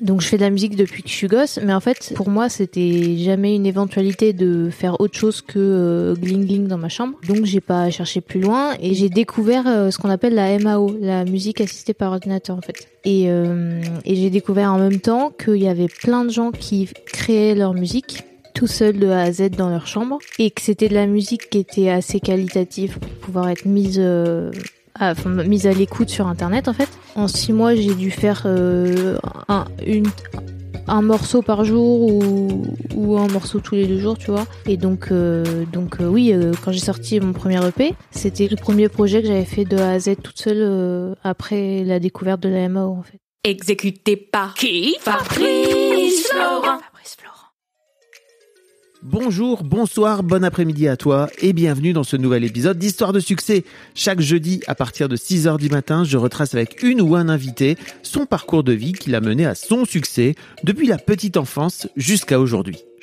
Donc je fais de la musique depuis que je suis gosse, mais en fait pour moi c'était jamais une éventualité de faire autre chose que euh, gling gling dans ma chambre. Donc j'ai pas cherché plus loin et j'ai découvert euh, ce qu'on appelle la MAO, la musique assistée par ordinateur en fait. Et, euh, et j'ai découvert en même temps qu'il y avait plein de gens qui créaient leur musique tout seuls de A à Z dans leur chambre et que c'était de la musique qui était assez qualitative pour pouvoir être mise euh, enfin, mise à l'écoute sur internet en fait. En six mois j'ai dû faire euh, un, une, un morceau par jour ou, ou un morceau tous les deux jours tu vois. Et donc, euh, donc euh, oui euh, quand j'ai sorti mon premier EP c'était le premier projet que j'avais fait de A à Z toute seule euh, après la découverte de la MAO en fait. Exécuté par qui? Fabrice Florent. Bonjour, bonsoir, bon après-midi à toi et bienvenue dans ce nouvel épisode d'Histoire de succès. Chaque jeudi à partir de 6h du matin, je retrace avec une ou un invité son parcours de vie qui l'a mené à son succès depuis la petite enfance jusqu'à aujourd'hui.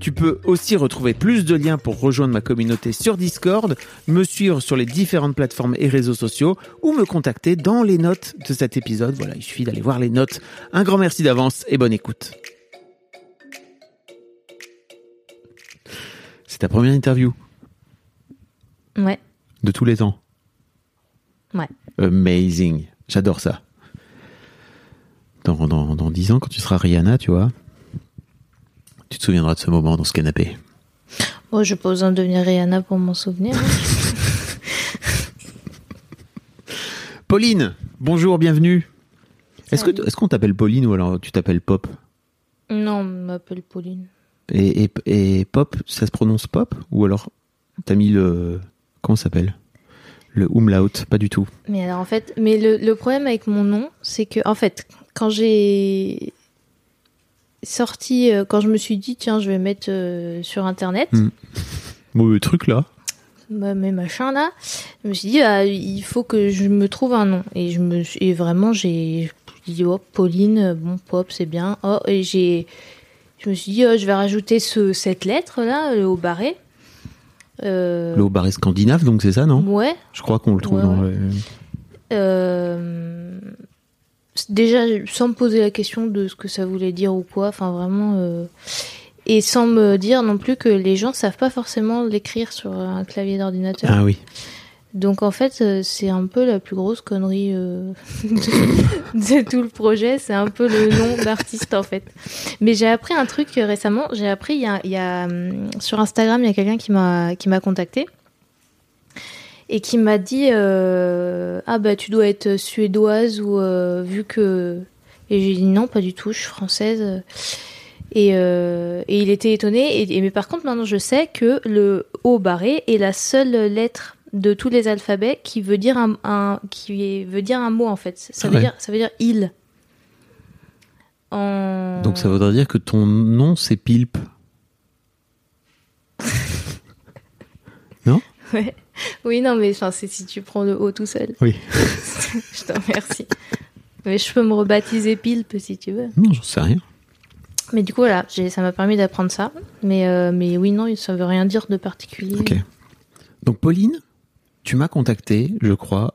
Tu peux aussi retrouver plus de liens pour rejoindre ma communauté sur Discord, me suivre sur les différentes plateformes et réseaux sociaux ou me contacter dans les notes de cet épisode. Voilà, il suffit d'aller voir les notes. Un grand merci d'avance et bonne écoute. C'est ta première interview Ouais, de tous les temps. ouais. Amazing. J'adore ça. Dans, dans, dans 10 ans, quand tu seras Rihanna, tu vois, tu te souviendras de ce moment dans ce canapé. Moi je pas besoin de devenir Rihanna pour m'en souvenir. hein. Pauline, bonjour, bienvenue. Est-ce que est-ce qu'on t'appelle Pauline ou alors tu t'appelles Pop? Non, on m'appelle Pauline. et, et, et Pop, ça se prononce Pop ou alors t'as mis le comment ça s'appelle? Le umlaut Pas du tout. Mais alors en fait, mais le, le problème avec mon nom, c'est que en fait, quand j'ai sorti, euh, quand je me suis dit tiens, je vais mettre euh, sur internet Mm. Le truc là. bah, mes machins là, je me suis dit ah, il faut que je me trouve un nom et je me suis- et vraiment j'ai dit oh Pauline, euh, bon pop c'est bien. Oh et j'ai je me suis dit oh, je vais rajouter ce cette lettre là euh, au barré. Euh, Le haut barré scandinave, donc c'est ça, non? Ouais. Je crois qu'on le trouve Ouais, dans ouais. le- Euh, déjà sans me poser la question de ce que ça voulait dire ou quoi, enfin vraiment, euh, et sans me dire non plus que les gens savent pas forcément l'écrire sur un clavier d'ordinateur. Ah oui. Donc en fait, euh, c'est un peu la plus grosse connerie euh, de, de tout le projet. C'est un peu le nom d'artiste en fait. Mais j'ai appris un truc récemment. J'ai appris il y a, il y a, hum, sur Instagram, il y a quelqu'un qui m'a qui m'a contacté et qui m'a dit euh, ah bah tu dois être suédoise ou euh, vu que et j'ai dit non pas du tout, je suis française. Et, euh, et il était étonné. Et, et- mais par contre, maintenant, je sais que le O barré est la seule lettre de tous les alphabets qui veut dire un, un- qui veut dire un mot en fait. Ça veut ouais. dire ça veut dire il. En... Donc ça voudrait dire que ton nom c'est Pilp. non? Ouais. Oui non mais enfin c'est si tu prends le O tout seul. Oui. je t'en remercie. Mais je peux me rebaptiser Pilp si tu veux. Non, j'en sais rien. Mais du coup voilà, ça m'a permis d'apprendre ça. Mais euh, mais oui non, ça veut rien dire de particulier. Ok. Donc Pauline, tu m'as contacté, je crois,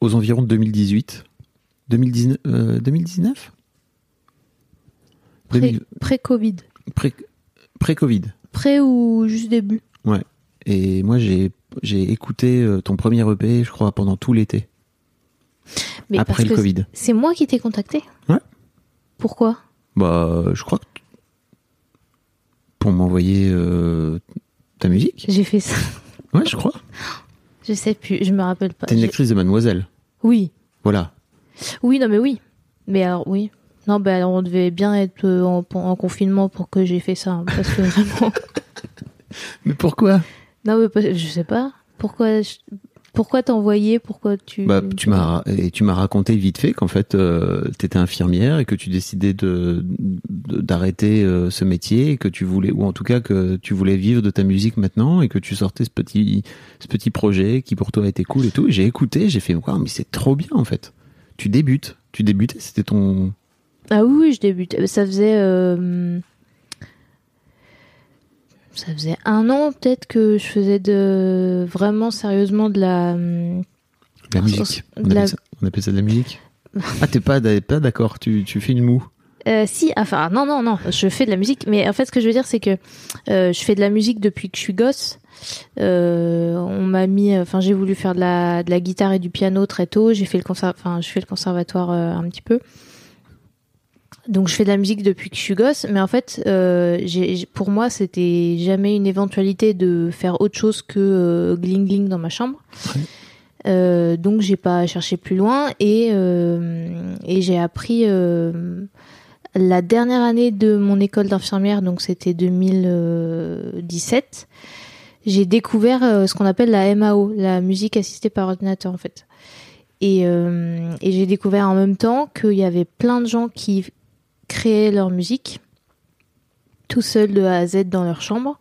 aux environs de 2018. 2019, euh, 2019 Pré- 2000 Pré-Covid. pré- Pré-Covid. Pré ou juste début Ouais. Et moi, j'ai j'ai écouté euh, ton premier EP, je crois, pendant tout l'été, Mais après parce le que Covid. C'est moi qui t'ai contacté? Ouais. Pourquoi? Bah, je crois que pour m'envoyer euh, ta musique J'ai fait ça. Ouais, je crois. Je sais plus, je me rappelle pas. T'es une actrice de Mademoiselle. Oui. Voilà. Oui, non, mais oui. Mais alors, oui. Non, bah alors on devait bien être euh, en, en confinement pour que j'ai fait ça. hein, parce que vraiment. Mais pourquoi? Non, mais je sais pas. Pourquoi je- Pourquoi t'envoyer? Pourquoi tu. Bah, tu m'as et tu m'as raconté vite fait qu'en fait euh, t'étais infirmière et que tu décidais de d'arrêter euh, ce métier et que tu voulais ou en tout cas que tu voulais vivre de ta musique maintenant et que tu sortais ce petit ce petit projet qui pour toi était cool et tout. J'ai écouté, j'ai fait waouh mais c'est trop bien en fait. Tu débutes, tu débutais, c'était ton Ah oui, oui, je débutais. Ça faisait. euh, Ça faisait un an peut-être que je faisais de vraiment sérieusement de la. la musique. On, de la- appelle ça, on appelle ça de la musique. ah t'es pas pas d'accord, tu tu fais une moue. Euh, si, enfin non non non, je fais de la musique, mais en fait ce que je veux dire c'est que euh, je fais de la musique depuis que je suis gosse. Euh, on m'a mis, enfin j'ai voulu faire de la de la guitare et du piano très tôt. J'ai fait le enfin je fais le conservatoire un petit peu. Donc je fais de la musique depuis que je suis gosse, mais en fait euh, j'ai- pour moi c'était jamais une éventualité de faire autre chose que euh, gling gling dans ma chambre. Ouais. Euh, donc j'ai pas cherché plus loin et euh, et j'ai appris euh, la dernière année de mon école d'infirmière, donc c'était 2017, j'ai découvert ce qu'on appelle la MAO, la musique assistée par ordinateur en fait. Et, euh, et j'ai découvert en même temps qu'il y avait plein de gens qui créaient leur musique tout seuls de A à Z dans leur chambre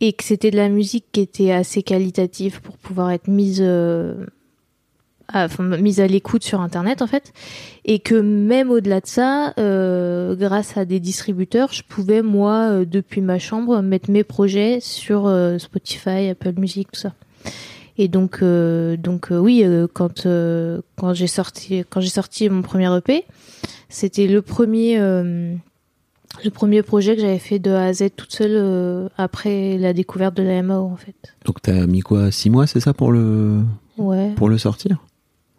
et que c'était de la musique qui était assez qualitative pour pouvoir être mise euh, à, mise à l'écoute sur internet en fait. Et que même au-delà de ça euh, grâce à des distributeurs je pouvais moi euh, depuis ma chambre mettre mes projets sur Spotify Apple Music tout ça. Et donc donc oui quand quand j'ai sorti quand j'ai sorti mon premier EP c'était le premier euh, le premier projet que j'avais fait de A à Z toute seule euh, après la découverte de la MAO en fait Donc t'as mis quoi six mois c'est ça pour le ouais pour le sortir?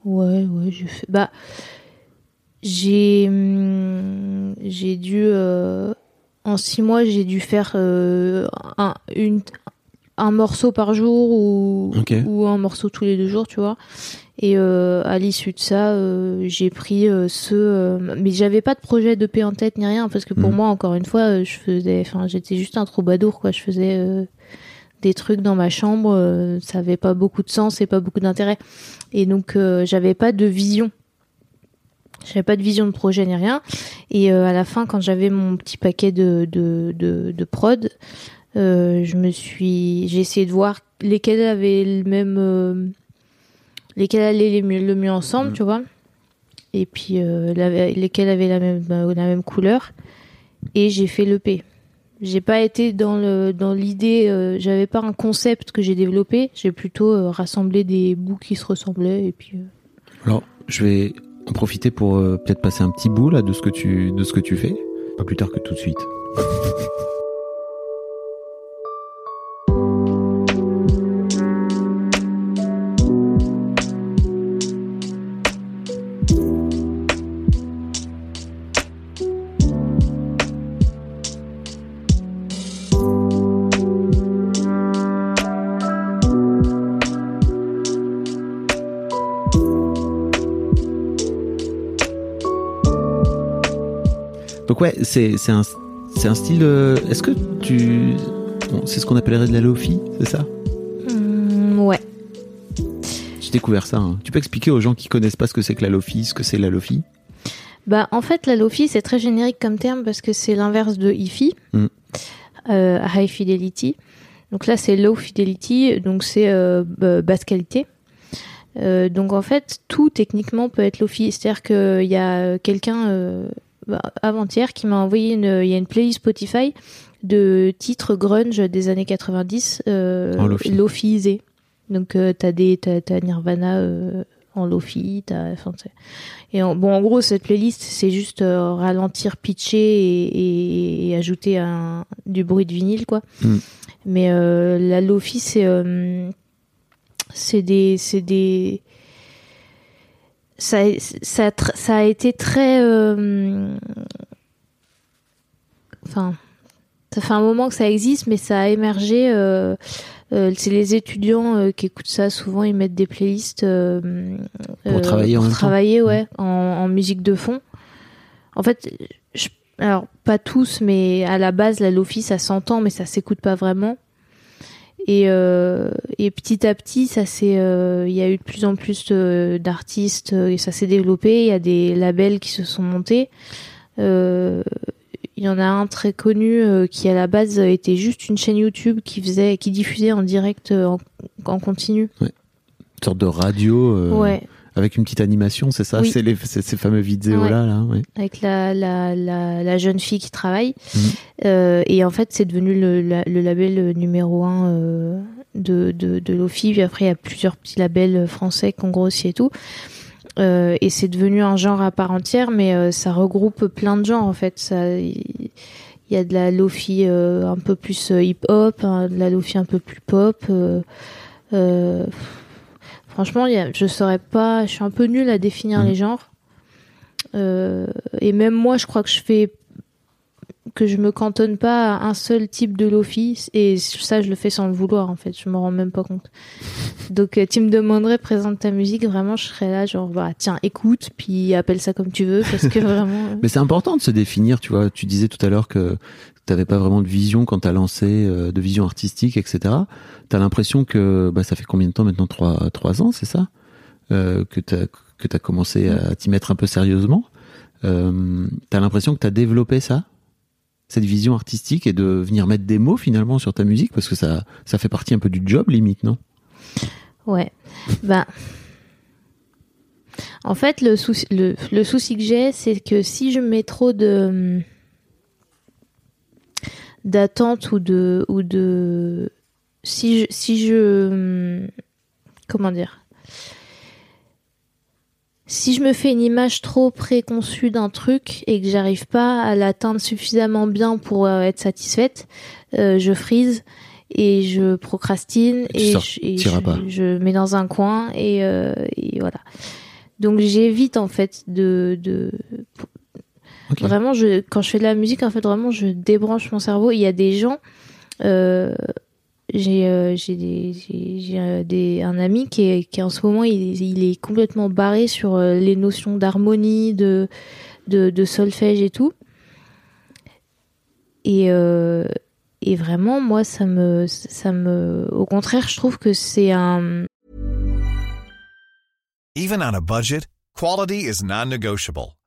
Ouais, ouais, j'ai fait. Bah, j'ai, hum, j'ai dû euh, en six mois, j'ai dû faire euh, un, une, un morceau par jour ou, ou un morceau tous les deux jours, tu vois. Et euh, à l'issue de ça, euh, j'ai pris euh, ce. euh, mais j'avais pas de projet de paix en tête ni rien parce que pour Mhm. moi, encore une fois, euh, je faisais. Enfin, j'étais juste un troubadour, quoi. Je faisais. euh, des trucs dans ma chambre, euh, ça avait pas beaucoup de sens et pas beaucoup d'intérêt. Et donc euh, j'avais pas de vision. J'avais pas de vision de projet ni rien. Et euh, à la fin, quand j'avais mon petit paquet de de de, de prod, euh, je me suis, j'ai essayé de voir lesquels avaient le même, euh, lesquels allaient les le mieux ensemble, Mhm. tu vois. Et puis euh, la- lesquels avaient la même euh, la même couleur. Et j'ai fait l'EP. J'ai pas été dans le dans l'idée, euh, j'avais pas un concept que j'ai développé. J'ai plutôt euh, rassemblé des bouts qui se ressemblaient et puis. Alors, je vais en profiter pour peut-être passer un petit bout là de ce que tu de ce que tu fais, pas plus tard que tout de suite. Ouais, c'est un un style. euh, Est-ce que tu bon, c'est ce qu'on appellerait de la lofi, c'est ça? Hum, ouais. J'ai découvert ça. hein. Tu peux expliquer aux gens qui connaissent pas ce que c'est que la lofi, ce que c'est la lofi Bah, en fait, la Lofi, c'est très générique comme terme parce que c'est l'inverse de hi-fi, Mm. euh, high fidelity. Donc là, c'est low fidelity, donc c'est euh, basse qualité. Euh, donc en fait, tout techniquement peut être Lofi. C'est-à-dire qu'il y a quelqu'un avant-hier qui m'a envoyé une, il y a une playlist Spotify de titres grunge des années 90 euh, En Lofi. Lofiisés. Donc euh, t'as des t'as, t'as Nirvana euh, en Lofi, t'as enfin, et en, bon, en gros, cette playlist, c'est juste euh, ralentir, pitcher et, et- et ajouter un, du bruit de vinyle, quoi. Mm. Mais la Lofi, c'est c'est des c'est des ça, a- ça, a tr- ça a été très euh, enfin ça fait un moment que ça existe, mais ça a émergé. Euh, euh, c'est les étudiants qui écoutent ça. Souvent, ils mettent des playlists Pour travailler en pour travailler, ouais, en, en musique de fond. En fait, je- alors pas tous, mais à la base, la lofi, ça s'entend, mais ça s'écoute pas vraiment. Et, euh, et petit à petit, ça s'est, euh, il y a eu de plus en plus euh, d'artistes euh, et ça s'est développé. Il y a des labels qui se sont montés. Euh, il y en a un très connu qui à la base était juste une chaîne YouTube qui faisait, qui diffusait en direct en, en continu. Une sorte de radio Ouais, avec une petite animation, c'est ça Oui. C'est les, ces fameux vidéos là, là. Ouais. avec la, la, la, la jeune fille qui travaille. Mhm. Euh, et en fait, c'est devenu le, la- le label numéro un euh, de, de, de Lofi. Puis après, il y a plusieurs petits labels français qui ont grossi et tout. Euh, et c'est devenu un genre à part entière, mais ça regroupe plein de genres en fait. Ça, il y a de la Lofi euh, un peu plus hip-hop, hein, de la Lofi un peu plus pop. euh, euh, franchement, y a, je saurais pas. Je suis un peu nulle à définir Mhm. les genres. Euh, et même moi, je crois que je fais que je me cantonne pas à un seul type de lofi et ça je le fais sans le vouloir en fait je me rends même pas compte donc euh, tu me demanderais présente ta musique vraiment je serais là genre bah tiens écoute puis appelle ça comme tu veux parce que vraiment euh, Mais c'est important de se définir, tu vois. Tu disais tout à l'heure que t'avais pas vraiment de vision quand t'as lancé, euh, de vision artistique, etc. T'as l'impression que bah, ça fait combien de temps maintenant? Trois, trois ans, c'est ça? Euh, Que t'as que t'as commencé à t'y mettre un peu sérieusement. Euh, t'as l'impression que t'as développé ça, cette vision artistique, et de venir mettre des mots finalement sur ta musique, parce que ça, ça fait partie un peu du job limite, non? Ouais. Bah. En fait, le souci, le, le souci que j'ai, c'est que si je mets trop de d'attente ou de ou de si je si je comment dire? Si je me fais une image trop préconçue d'un truc et que j'arrive pas à l'atteindre suffisamment bien pour euh, être satisfaite, euh, je frise et je procrastine Et je, et je- je mets dans un coin et, euh, et voilà. Donc j'évite en fait de, de Vraiment je quand je fais de la musique en fait vraiment je débranche mon cerveau. Il y a des gens euh, j'ai euh, j'ai des j'ai j'ai, euh, des un ami qui est qui en ce moment il, il est complètement barré sur euh, les notions d'harmonie de, de de solfège et tout et euh, et vraiment moi ça me ça me au contraire je trouve que c'est un Even on a budget, quality is non-negotiable.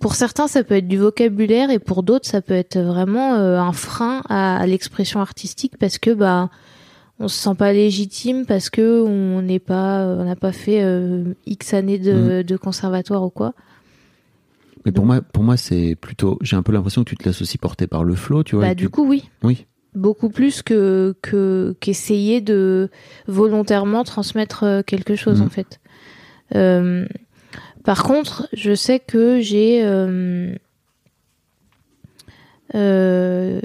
Pour certains, ça peut être du vocabulaire et pour d'autres, ça peut être vraiment euh, un frein à, à l'expression artistique parce que bah on se sent pas légitime parce que on n'est pas, on n'a pas fait euh, X années de, de conservatoire ou quoi. Mais pour moi, pour moi, c'est plutôt. J'ai un peu l'impression que tu te laisses aussi porter par le flow, tu vois. Bah du tu- coup, oui, Oui. beaucoup plus que que qu'essayer de volontairement transmettre euh, quelque chose Mhm. en fait. Euh, par contre, je sais que j'ai euh, euh,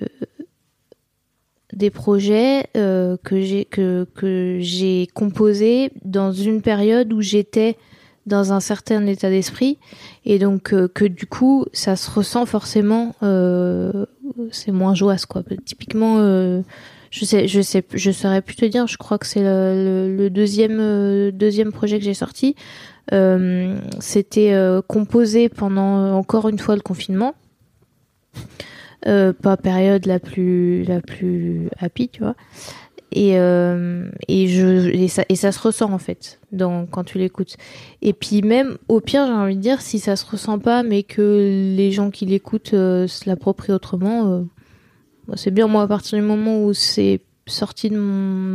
des projets euh, que j'ai que que composés dans une période où j'étais dans un certain état d'esprit. Et donc que du coup ça se ressent forcément euh, c'est moins joyeux quoi. Typiquement je sais je sais je saurais plus te dire. Je crois que c'est le, le- deuxième deuxième projet que j'ai sorti c'était euh, composé pendant euh, encore une fois le confinement. Euh, pas période la plus la plus happy tu vois. Et euh, et je et ça et ça se ressent en fait dans quand tu l'écoutes. Et puis même au pire j'ai envie de dire si ça se ressent pas mais que les gens qui l'écoutent euh, se l'approprient autrement euh, c'est bien. Moi à partir du moment où c'est sorti de mon,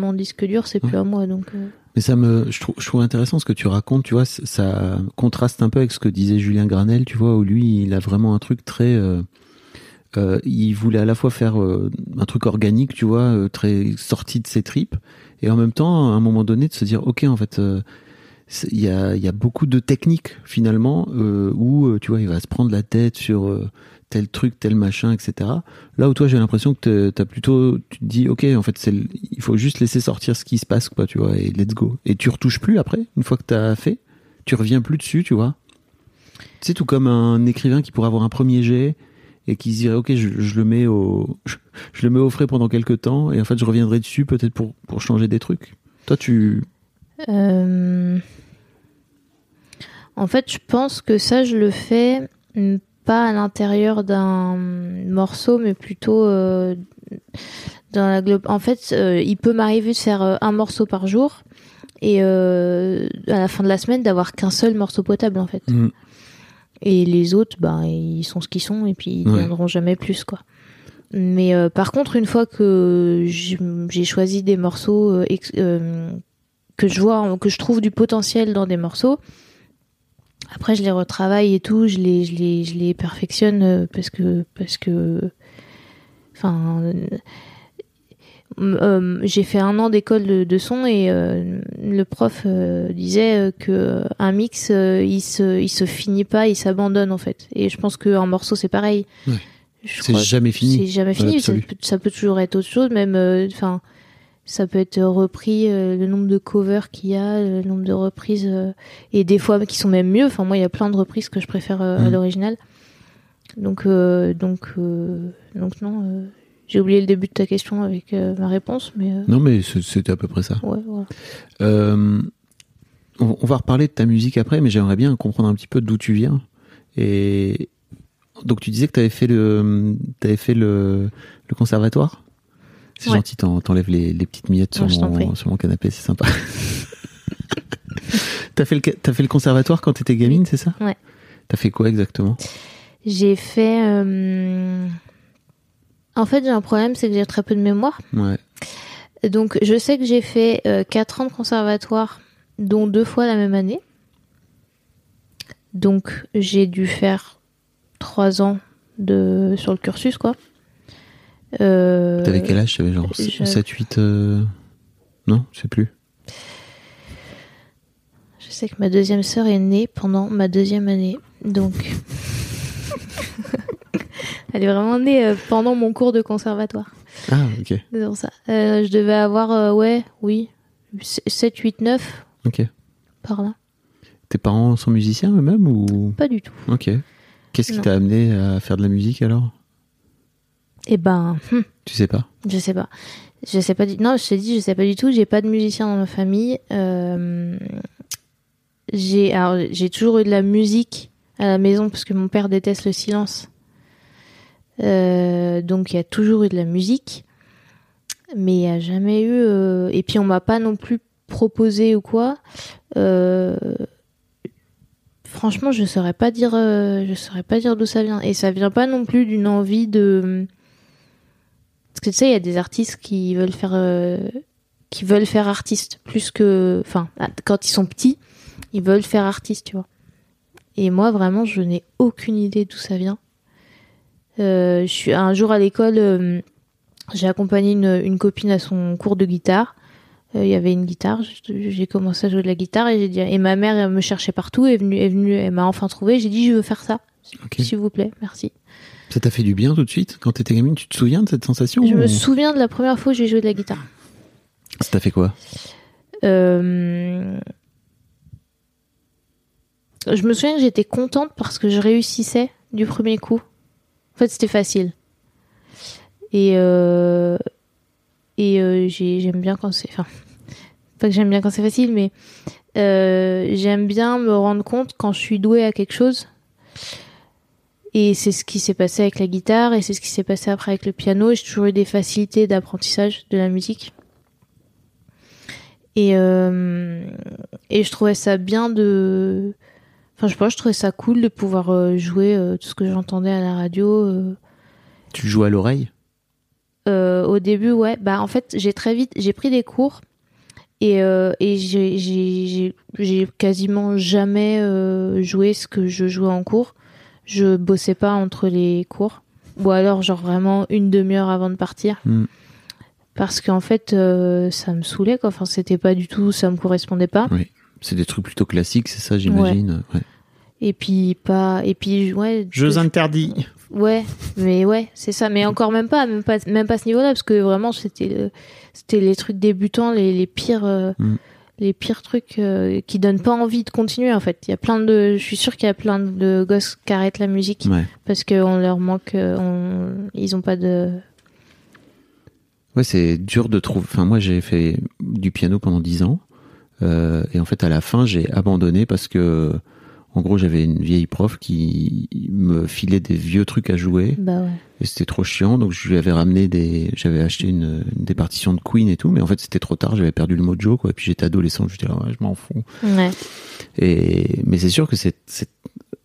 mon disque dur c'est plus à moi donc euh, Mais ça me, je trouve, intéressant ce que tu racontes, tu vois, ça contraste un peu avec ce que disait Julien Granel, tu vois, où lui, il a vraiment un truc très, euh, euh, il voulait à la fois faire euh, un truc organique, tu vois, très sorti de ses tripes, et en même temps, à un moment donné, de se dire, ok, en fait, il y a, beaucoup de techniques finalement euh, où, euh, tu vois, il va se prendre la tête sur euh, tel truc, tel machin, etc. Là où toi, j'ai l'impression que t'as plutôt, tu te dis, ok, en fait, c'est, il faut juste laisser sortir ce qui se passe, quoi, tu vois, et let's go. Et tu retouches plus après, une fois que t'as fait, tu reviens plus dessus, tu vois. C'est tout comme un écrivain qui pourrait avoir un premier jet et qui se dirait ok je, le mets au je, je le mets au frais pendant quelques temps et en fait je reviendrai dessus peut-être pour pour changer des trucs. Toi tu Euh, En fait, je pense que ça, je le fais mm, pas à l'intérieur d'un morceau, mais plutôt euh, dans la globe. En fait, euh, il peut m'arriver de faire euh, un morceau par jour et euh, à la fin de la semaine d'avoir qu'un seul morceau potable en fait. Mm. Et les autres, bah, ils sont ce qu'ils sont et puis ils Ouais. viendront jamais plus quoi. Mais euh, par contre, une fois que j'ai choisi des morceaux euh, que je vois, que je trouve du potentiel dans des morceaux, après je les retravaille et tout, je les, je les, je les perfectionne euh, parce que, parce que, enfin, euh, euh, j'ai fait un an d'école de, de son et euh, le prof euh, disait que un mix, il se, il se finit pas, il s'abandonne en fait. Et je pense qu'un morceau c'est pareil. Ouais. C'est jamais c'est fini. jamais dans fini. Ça ça peut toujours être autre chose, même. Enfin, ça peut être repris euh, le nombre de covers qu'il y a, le nombre de reprises, euh, et des fois qui sont même mieux. Enfin, moi, il y a plein de reprises que je préfère euh, à Mhm. l'original. Donc, euh, donc, euh, donc non. euh, j'ai oublié le début de ta question avec euh, ma réponse, mais euh, Non mais c'était à peu près ça. ouais, voilà. Euh, on, on va reparler de ta musique après mais j'aimerais bien comprendre un petit peu d'où tu viens et donc tu disais que tu avais fait le t'avais fait le, le conservatoire? C'est Ouais. gentil, t'en- t'enlèves les, les petites miettes sur, mon, prie. sur mon canapé, c'est sympa. t'as fait le t'as fait le conservatoire quand t'étais gamine, c'est ça? Ouais. T'as fait quoi exactement? J'ai fait. euh, En fait, j'ai un problème, c'est que j'ai très peu de mémoire. Ouais. Donc, je sais que j'ai fait 4 ans de conservatoire, dont deux fois la même année. Donc, j'ai dû faire 3 ans de... sur le cursus, quoi. Euh, T'avais quel âge T'avais genre je- 7, 8 euh... Non, je sais plus. Je sais que ma deuxième sœur est née pendant ma deuxième année. Donc. Elle est vraiment née euh, pendant mon cours de conservatoire. Ah, ok. Pour ça. Euh, je devais avoir, ouais, oui, 7, 8, 9 Ok. par là. Tes parents sont musiciens eux-mêmes ou? Pas du tout. Ok. Qu'est-ce qui t'a amené à faire de la musique alors? Eh ben, hum, Tu sais pas je sais pas. Je sais pas du... Non, je t'ai dit, je sais pas du tout. J'ai pas de musicien dans ma famille. Euh, J'ai alors, j'ai toujours eu de la musique à la maison parce que mon père déteste le silence. Euh, donc il y a toujours eu de la musique, mais il y a jamais eu. euh, Et puis on m'a pas non plus proposé ou quoi. Franchement, je saurais pas dire. Je saurais pas dire d'où ça vient. Et ça vient pas non plus d'une envie de. Parce que tu sais, il y a des artistes qui veulent faire. euh, qui veulent faire artiste plus que. Enfin, quand ils sont petits, ils veulent faire artiste, tu vois. Et moi, vraiment, je n'ai aucune idée d'où ça vient. Euh, je suis un jour à l'école, euh, j'ai accompagné une, une copine à son cours de guitare. Il y avait une guitare, j'ai commencé à jouer de la guitare et j'ai dit et ma mère elle me cherchait partout, est venue, est venue, elle m'a enfin trouvé. J'ai dit je veux faire ça, s'il vous plaît, merci. Ça t'a fait du bien tout de suite Quand t'étais gamine, tu te souviens de cette sensation Je ou- me souviens de la première fois que j'ai joué de la guitare. Ça t'a fait quoi? Euh, Je me souviens que j'étais contente parce que je réussissais du premier coup. En fait, c'était facile. Et, euh... et euh, j'ai- j'aime bien quand c'est. Enfin, pas que j'aime bien quand c'est facile, mais j'aime bien me rendre compte quand je suis douée à quelque chose. Et c'est ce qui s'est passé avec la guitare et c'est ce qui s'est passé après avec le piano. J'ai toujours eu des facilités d'apprentissage de la musique. Et, euh, et je trouvais ça bien de. Enfin, je sais pas, je trouvais ça cool de pouvoir euh, jouer euh, tout ce que j'entendais à la radio. euh. Tu joues à l'oreille? Euh, au début, ouais. Bah, en fait, j'ai très vite, j'ai pris des cours et, euh, et j'ai- j'ai j'ai- j'ai quasiment jamais euh, joué ce que je jouais en cours. Je bossais pas entre les cours. ou alors genre vraiment une demi-heure avant de partir. Mm. Parce qu'en fait, euh, ça me saoulait quoi. Enfin, c'était pas du tout, ça me correspondait pas. Oui. C'est des trucs plutôt classiques, c'est ça, j'imagine. Ouais. Et puis pas, et puis ouais. Jeux interdits. Ouais, mais ouais, c'est ça. Mais encore même pas, même pas, même pas à ce niveau-là, parce que vraiment c'était, le- c'était les trucs débutants, les, les pires, euh, Mm. Les pires trucs euh, qui donnent pas envie de continuer. En fait, il y a plein de, je suis sûre qu'il y a plein de gosses qui arrêtent la musique Ouais. parce qu'on leur manque, euh, on, ils ont pas de. Ouais, c'est dur de trouver. Enfin, moi, j'ai fait du piano pendant 10 ans. Euh, et en fait, à la fin, j'ai abandonné parce que, en gros, j'avais une vieille prof qui me filait des vieux trucs à jouer. Bah ouais. Et c'était trop chiant. Donc, je lui avais ramené des. J'avais acheté une, des partitions de Queen et tout. Mais en fait, c'était trop tard. J'avais perdu le mojo, quoi. Et puis, j'étais adolescent. Je disais, ouais, je m'en fous. Ouais. Et, mais c'est sûr que c'est, c'est,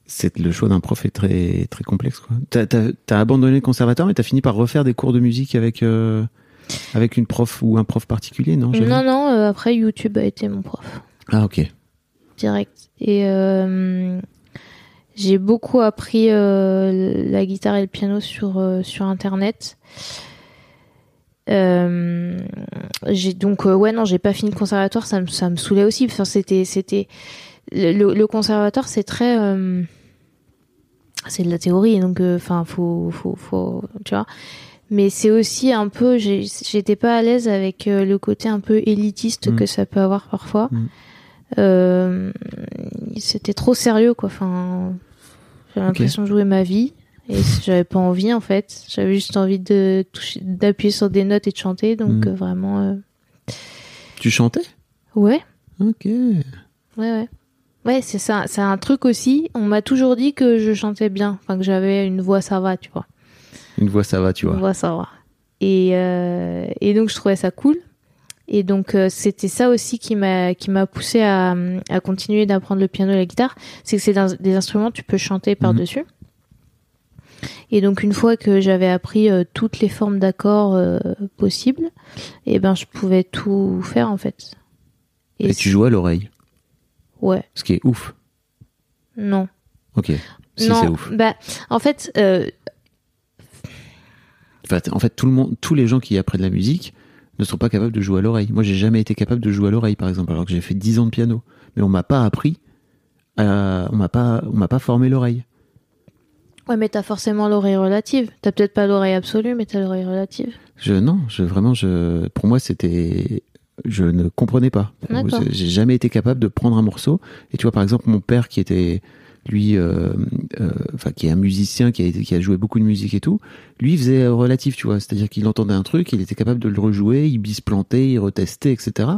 c'est, le choix d'un prof est très, très complexe, quoi. T'as, t'as, t'as abandonné le conservatoire, mais t'as fini par refaire des cours de musique avec, euh, avec une prof ou un prof particulier, non? Non, non. euh, après, YouTube a été mon prof. Ah, ok. Direct. Et euh, j'ai beaucoup appris euh, la guitare et le piano sur euh, sur internet. Euh, j'ai donc euh, ouais non j'ai pas fini le conservatoire ça me ça me saoulait aussi enfin c'était c'était le, conservatoire c'est très euh, c'est de la théorie donc enfin faut faut faut tu vois mais c'est aussi un peu j'étais pas à l'aise avec le côté un peu élitiste Mm. que ça peut avoir parfois Mm. Euh, c'était trop sérieux quoi. Enfin j'avais l'impression de jouer ma vie et j'avais pas envie en fait. J'avais juste envie de toucher d'appuyer sur des notes et de chanter. Donc Mm. euh, vraiment euh, Tu chantais? ouais. Ok. ouais ouais. Ouais c'est ça c'est un truc aussi. On m'a toujours dit que je chantais bien. Enfin que j'avais une voix ça va tu vois. Une voix, ça va, tu Une vois. voix ça va. Et euh, et donc je trouvais ça cool et donc euh, c'était ça aussi qui m'a qui m'a poussé à, à continuer d'apprendre le piano et la guitare c'est que c'est des instruments tu peux chanter par dessus et donc une fois que j'avais appris euh, toutes les formes d'accords euh, possibles et ben je pouvais tout faire en fait Et, tu joues à l'oreille? ouais Ce qui est ouf. non Ok. Si, non c'est ouf. bah en fait euh, en fait, tout le monde, tous les gens qui apprennent la musique ne sont pas capables de jouer à l'oreille. Moi, j'ai jamais été capable de jouer à l'oreille, par exemple, alors que j'ai fait 10 ans de piano. Mais on m'a pas appris, à- on m'a pas, on m'a pas formé l'oreille. ouais mais t'as forcément l'oreille relative t'as peut-être pas l'oreille absolue mais t'as l'oreille relative Je, non, je, vraiment, je, pour moi, c'était, je ne comprenais pas. J'ai jamais été capable de prendre un morceau. Et tu vois, par exemple, mon père qui était, lui, euh, euh, enfin, qui est un musicien, qui a, qui a joué beaucoup de musique et tout, lui, il faisait relatif, tu vois. C'est-à-dire qu'il entendait un truc, il était capable de le rejouer, il bisplantait, il retestait, etc.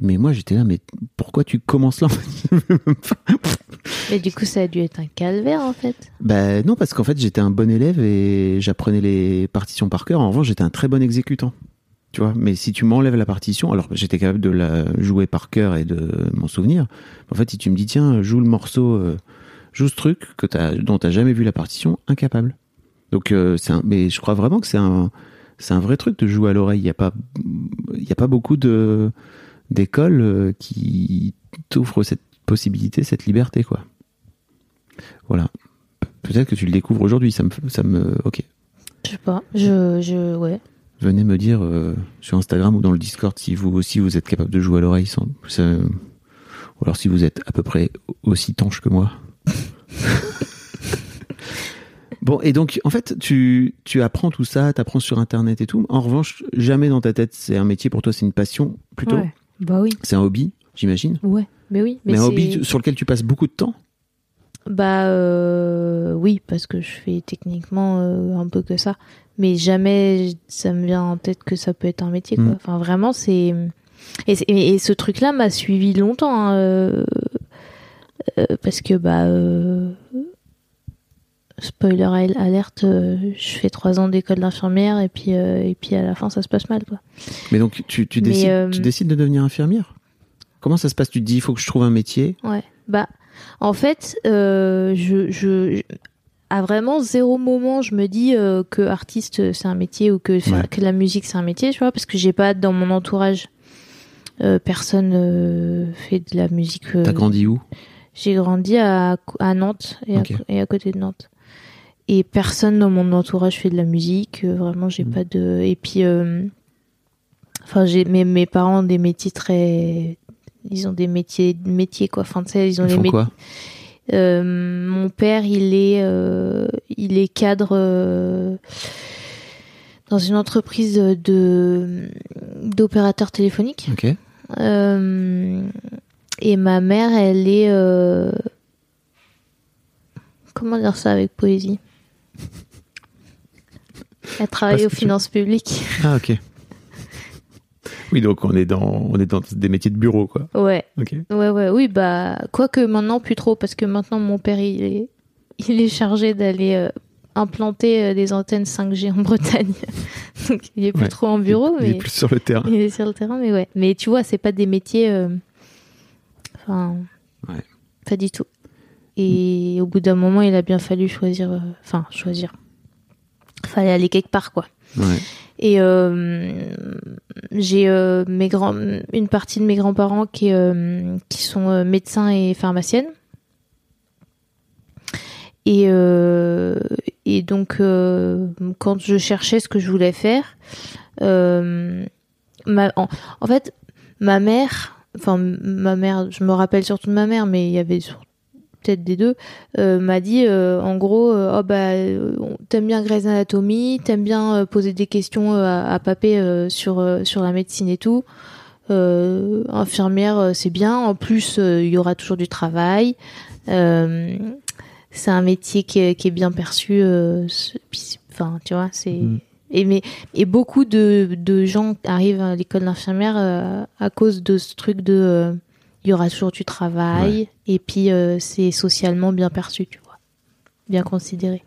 Mais moi, j'étais là, mais pourquoi tu commences là mais du coup ça a dû être un calvaire en fait Ben non, parce qu'en fait, j'étais un bon élève et j'apprenais les partitions par cœur. En revanche, j'étais un très bon exécutant. Tu vois, mais si tu m'enlèves la partition, alors j'étais capable de la jouer par cœur et de m'en souvenir. En fait, si tu me dis, tiens, joue le morceau, euh, joue ce truc que t'as, dont t'as jamais vu la partition, incapable. Donc, euh, un, mais je crois vraiment que c'est un, c'est un vrai truc de jouer à l'oreille. Il y a pas, il y a pas beaucoup de d'écoles euh, qui t'offrent cette possibilité, cette liberté, quoi. Voilà. Pe- Peut-être que tu le découvres aujourd'hui. Ça me, ça me, ok. je sais pas je je ouais Venez me dire euh, sur Instagram ou dans le Discord si vous aussi vous êtes capable de jouer à l'oreille sans, ça- ou alors si vous êtes à peu près aussi tanche que moi. Bon, et donc en fait, tu, tu apprends tout ça, tu apprends sur internet et tout. En revanche, jamais dans ta tête c'est un métier pour toi, c'est une passion plutôt. Ouais. bah oui C'est un hobby, j'imagine. ouais mais oui Mais, un c'est- hobby sur lequel tu passes beaucoup de temps? Bah euh, oui, parce que je fais techniquement euh, un peu que ça, mais jamais ça me vient en tête que ça peut être un métier. Quoi. Mm. Enfin vraiment, c'est et, ce truc-là m'a suivi longtemps hein, euh, euh, parce que bah spoiler al- alerte, euh, je fais trois ans d'école d'infirmière et puis euh, et puis à la fin ça se passe mal quoi. Mais donc tu, tu, décides, euh, tu décides de devenir infirmière? Comment ça se passe? Tu te dis il faut que je trouve un métier? Ouais. Bah, en fait, je, je, je- à vraiment zéro moment, je me dis que artiste c'est un métier ou que Ouais. que la musique c'est un métier, tu vois, parce que j'ai pas dans mon entourage personne fait de la musique. T'as grandi où? J'ai grandi à, à Nantes à, et à côté de Nantes. Et personne dans mon entourage fait de la musique. euh, vraiment, j'ai Mhm. pas de. Et puis, euh, enfin, j'ai mes, mes parents ont des métiers très. Ils ont des métiers, métiers quoi. Enfin, tu sais, ils ont Ils les font quoi? Euh, mon père, il est, euh, il est cadre dans une entreprise de d'opérateurs téléphoniques. Ok. Et ma mère, elle est comment dire ça avec poésie? Elle travaille aux finances publiques. Ah, ok. Oui, donc on est dans, on est dans des métiers de bureau, quoi. Ouais. Ok. Ouais, ouais, oui, bah, quoique maintenant, plus trop, parce que maintenant, mon père, il est, il est chargé d'aller euh, implanter euh, des antennes 5G en Bretagne. Donc, il est plus Ouais. trop en bureau, Il est mais plus sur le terrain. il est sur le terrain, mais ouais. Mais tu vois, c'est pas des métiers. euh, Enfin. Ouais. Pas du tout. Et au bout d'un moment, il a bien fallu choisir. euh, Enfin, choisir. Fallait aller quelque part, quoi. Ouais. Et euh, j'ai euh, mes grands, une partie de mes grands-parents qui, qui sont médecins et pharmaciennes. Et, euh, et donc, euh, quand je cherchais ce que je voulais faire, euh, ma, en, en fait, ma mère, enfin, ma mère, je me rappelle surtout de ma mère, mais il y avait sur- peut-être des deux, euh, m'a dit euh, en gros euh, oh bah t'aimes bien Grey's Anatomy t'aimes bien poser des questions à, à papé sur sur la médecine et tout. Infirmière c'est bien. En plus il y aura toujours du travail. C'est un métier qui est, qui est bien perçu enfin tu vois c'est Mhm. et mais et beaucoup de de gens arrivent à l'école d'infirmière euh, à cause de ce truc de euh, il y aura toujours du travail et puis euh, c'est socialement bien perçu, tu vois, bien considéré.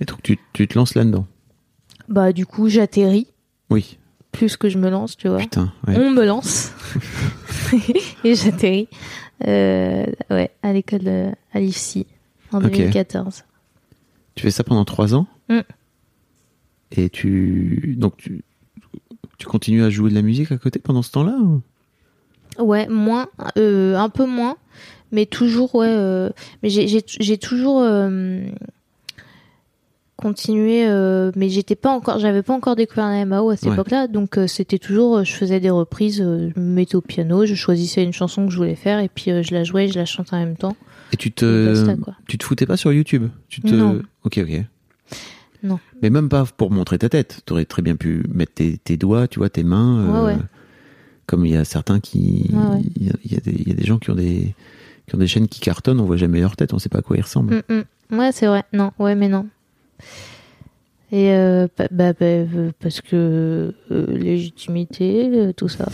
Et donc tu, tu te lances là-dedans? Bah du coup j'atterris Oui. plus que je me lance, tu vois. Putain. Ouais. On me lance et j'atterris. Euh, ouais, à l'école de- à l'IFSI en Ok. 2014. Tu fais ça pendant trois ans? Mm. Et tu donc tu tu continues à jouer de la musique à côté pendant ce temps-là ou? Ouais, moins, euh, un peu moins, mais toujours, ouais. euh, mais j'ai- toujours euh, continué, mais j'étais pas encore, j'avais pas encore découvert la MAO à cette Ouais. époque-là, donc c'était toujours, je faisais des reprises, je me mettais au piano, je choisissais une chanson que je voulais faire, et puis je la jouais, je la chantais en même temps. Et tu te tu te foutais pas sur YouTube? Tu te Non. Ok ok. Non. Mais même pas pour montrer ta tête. Tu aurais très bien pu mettre tes, tes doigts, tu vois, tes mains. Ouais, ouais. Comme il y a certains qui, ouais. il y, a, il y a des, il y a des gens qui ont des qui ont des chaînes qui cartonnent, on voit jamais leur tête, on sait pas à quoi ils ressemblent. Mm, mm. Ouais, c'est vrai. Non, ouais, mais non. Et euh, bah, bah, euh, parce que euh, légitimité, tout ça,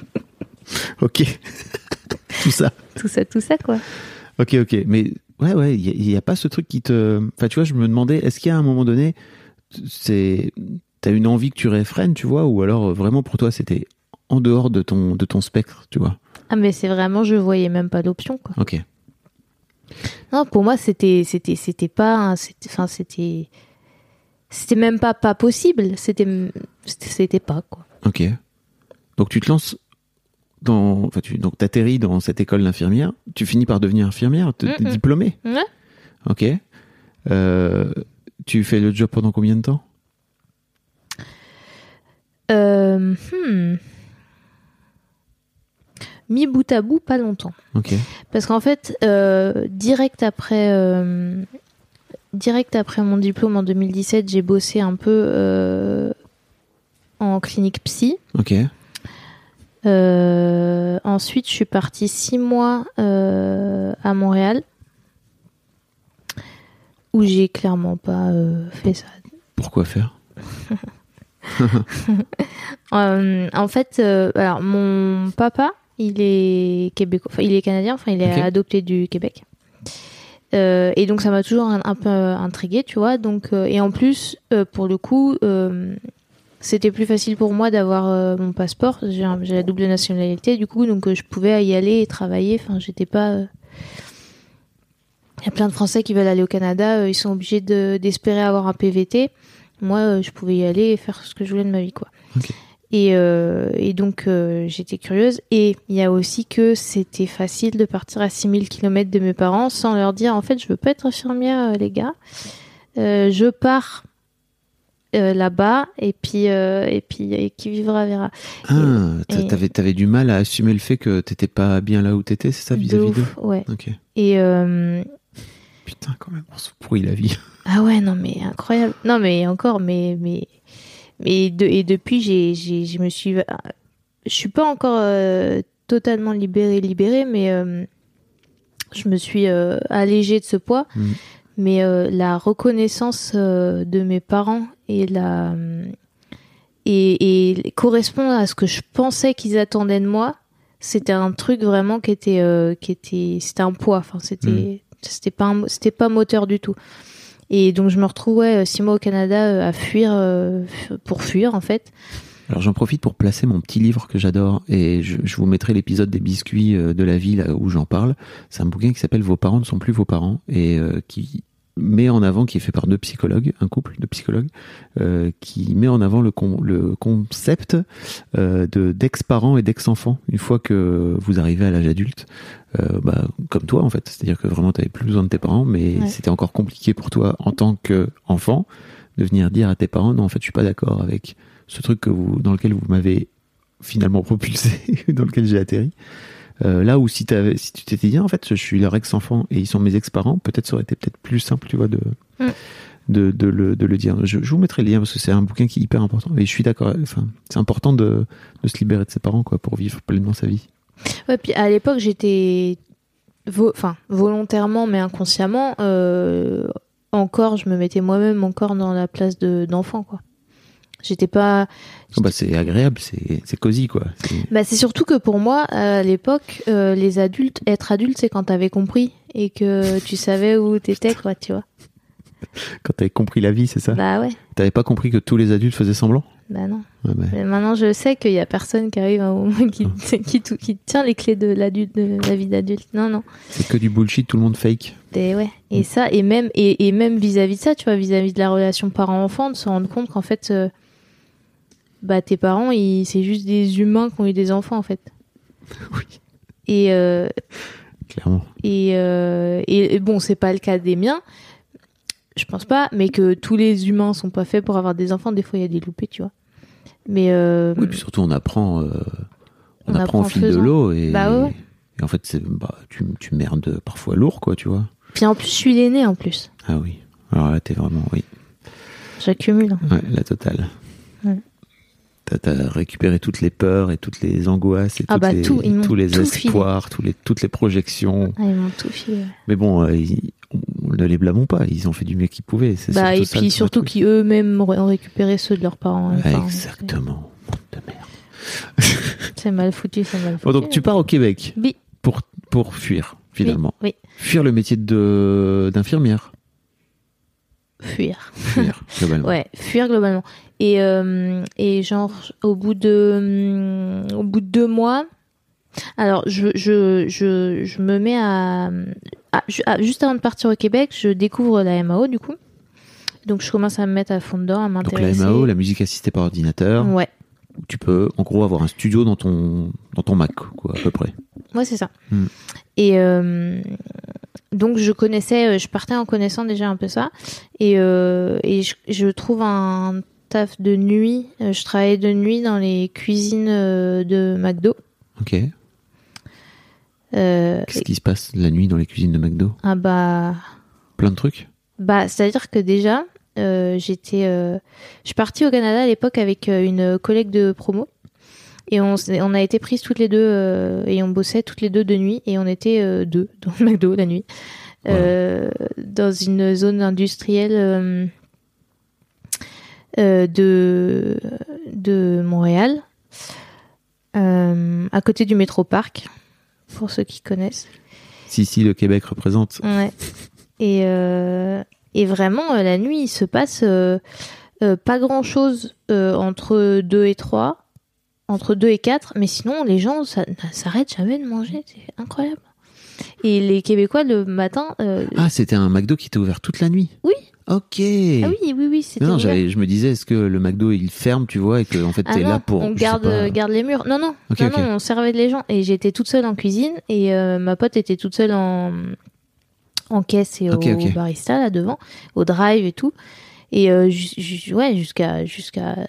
Ok. Tout ça. tout ça, tout ça, quoi. Ok, ok. Mais ouais, ouais, il n'y a, pas ce truc qui te. Enfin, tu vois, je me demandais, est-ce qu'il y a un moment donné, c'est. T'as une envie que tu réfrènes, tu vois, ou alors vraiment pour toi c'était en dehors de ton, de ton spectre, tu vois. Ah, mais c'est vraiment, je voyais même pas l'option, quoi. Ok. Non, pour moi, c'était, c'était, c'était pas, enfin, c'était, c'était même pas pas possible. C'était, c'était, pas quoi. Ok. Donc tu te lances dans. Enfin, tu donc t'atterris dans cette école d'infirmière. Tu finis par devenir infirmière, t'es t'es Mhm. diplômée. Ouais. Ok. Euh, tu fais le job pendant combien de temps? Euh, hmm. Mis bout à bout, pas longtemps. Parce qu'en fait, euh, direct après, euh, direct après mon diplôme en 2017, j'ai bossé un peu euh, en clinique psy. Ok. Ensuite, je suis partie six mois à Montréal, où j'ai clairement pas fait ça. Pourquoi faire? Euh, en fait, euh, alors mon papa, il est québécois, enfin, il est canadien, enfin il est adopté du Québec. Euh, et donc ça m'a toujours un, un peu intrigué, tu vois. Donc euh, et en plus, euh, pour le coup, euh, c'était plus facile pour moi d'avoir euh, mon passeport. J'ai la double nationalité, du coup, donc euh, je pouvais y aller et travailler. Enfin, j'étais pas. euh, Il y a plein de Français qui veulent aller au Canada, euh, ils sont obligés de- d'espérer avoir un PVT. Moi, euh, je pouvais y aller et faire ce que je voulais de ma vie, quoi. Et, euh, et donc, euh, j'étais curieuse. Et il y a aussi que c'était facile de partir à 6000 km de mes parents sans leur dire, en fait, je veux pas être infirmière, euh, les gars. Euh, je pars euh, là-bas et puis et puis et qui vivra verra. Ah, t'avais, t'avais du mal à assumer le fait que t'étais pas bien là où t'étais, c'est ça, vis-à-vis d'eux? ouf, ouais. Ok. Et Putain, quand même, on se pourrit la vie. ah ouais non mais incroyable. Non mais encore mais mais de, et depuis j'ai j'ai je me suis je suis pas encore euh, totalement libérée libérée mais euh, je me suis euh, allégée de ce poids. Mhm. Mais euh, la reconnaissance euh, de mes parents et la euh, et, et correspondre à ce que je pensais qu'ils attendaient de moi, c'était un truc vraiment qui était euh, qui était c'était un poids. Enfin c'était c'était pas un- c'était pas moteur du tout. Et donc je me retrouvais euh, six mois au Canada euh, à fuir euh, pour fuir en fait. Alors j'en profite pour placer mon petit livre que j'adore et je, je vous mettrai l'épisode des biscuits euh, de la vie là où j'en parle. C'est un bouquin qui s'appelle Vos parents ne sont plus vos parents et qui met en avant, qui est fait par deux psychologues, un couple de psychologues, euh, qui met en avant le, con- le concept euh, de d'ex-parents et d'ex-enfants. Une fois que vous arrivez à l'âge adulte, euh, bah, comme toi en fait, c'est-à-dire que vraiment tu n'avais plus besoin de tes parents, mais Ouais. c'était encore compliqué pour toi en tant qu'enfant de venir dire à tes parents non en fait je suis pas d'accord avec ce truc que vous, dans lequel vous m'avez finalement propulsé, dans lequel j'ai atterri. Euh, là où si, tu t'étais dit en fait je suis leur ex-enfant et ils sont mes ex-parents, peut-être ça aurait été peut-être plus simple, tu vois, de, Mm. de, de le, de le dire. Je, je vous mettrai le lien parce que c'est un bouquin qui est hyper important. Et je suis d'accord, enfin, c'est important de, de se libérer de ses parents quoi, pour vivre pleinement sa vie. Ouais, puis à l'époque, j'étais vo- enfin volontairement mais inconsciemment euh, encore je me mettais moi-même encore dans la place de d'enfant quoi. J'étais pas Oh, bah, c'est agréable, c'est cosy quoi. C'est- bah c'est surtout que pour moi à l'époque euh, les adultes être adulte c'est quand t'avais compris et que tu savais où t'étais quoi, tu vois. Quand t'avais compris la vie, c'est ça? Bah ouais. T'avais pas compris que tous les adultes faisaient semblant? Bah non. Ouais, bah, Mais maintenant je sais qu'il y a personne qui arrive à un moment qui qui, tout- qui tient les clés de de la vie d'adulte. Non non. C'est que du bullshit, tout le monde fake. Et ouais. Et ça, et même, et, et même vis-à-vis de ça, tu vois, vis-à-vis de la relation parent-enfant, de se rendre compte qu'en fait, euh, bah, tes parents, ils, c'est juste des humains qui ont eu des enfants, en fait. Oui. Et, euh, Clairement. et, euh, et, et bon, c'est pas le cas des miens. Je pense pas, mais que tous les humains sont pas faits pour avoir des enfants. Des fois, il y a des loupés, tu vois. Mais, euh, Oui, puis surtout, on apprend, euh, on, On apprend, apprend au fil de l'eau et, Bah ouais. et en fait, c'est, bah, tu, tu merdes parfois lourd, quoi, tu vois. puis en plus, je suis l'aîné, en plus. Ah oui. Alors là, t'es vraiment, oui. J'accumule. Ouais, la totale. Ouais. T'as, récupéré toutes les peurs et toutes les angoisses et Ah bah les, tout, tous les tout espoirs, tous les, toutes les projections. Ah, ils m'ont tout filé. Mais bon, euh, ils- on ne les blâmons pas. Ils ont fait du mieux qu'ils pouvaient. Bah, et ça, puis surtout truc. qui eux-mêmes ont récupéré ceux de leurs parents. Enfin, exactement. Monde de merde. C'est mal foutu, c'est mal foutu. Bon, donc tu pars au Québec Oui, pour, pour fuir, finalement. oui, Fuir le métier d'infirmière. fuir. Fuir, globalement. Ouais, fuir globalement. Et, euh, et genre, au bout de, hum, au bout de deux mois, alors je, je, je, je me mets à, à- ju- à- Juste avant de partir au Québec, je découvre la MAO du coup. Donc je commence à me mettre à fond dedans, à Donc la m'intéresser. MAO, la musique assistée par ordinateur, Ouais, où tu peux en gros avoir un studio dans ton, dans ton Mac, quoi, à peu près. ouais c'est ça. Hmm. Et euh, donc je connaissais, euh, je partais en connaissant déjà un peu ça. Et, euh, et je, je trouve un de nuit. Euh, Je travaillais de nuit dans les cuisines euh, de McDo. Ok. Euh, Qu'est-ce qui se passe la nuit dans les cuisines de McDo? Ah bah, Plein de trucs? Bah c'est-à-dire que déjà, euh, j'étais, euh, je suis partie au Canada à l'époque avec une collègue de promo. Et on, a été prises toutes les deux et on bossait toutes les deux de nuit et on était deux dans le McDo la nuit dans une zone industrielle de de Montréal euh, à côté du métro parc pour ceux qui connaissent Si, si, le Québec représente. Ouais. Et, euh, et vraiment, euh, la nuit, il se passe euh, euh, pas grand chose entre 2 et 3, entre 2 et 4, mais sinon, les gens ça, ne s'arrêtent jamais de manger. C'est incroyable. Et les Québécois, le matin. euh, Ah, c'était un McDo qui était ouvert toute la nuit Oui. Ok. ah oui, oui, oui, c'était. Non, j'avais- je me disais, est-ce que le McDo il ferme, tu vois, et que en fait Ah t'es non, là pour. on je sais garde, pas. garde les murs. Non, non, Ok, non, ok. non, on servait les gens. Et j'étais toute seule en cuisine et euh, ma pote était toute seule en, en caisse et Ok, au ok. barista là devant, au drive et tout. Et euh, ju- ju- ouais, jusqu'à jusqu'à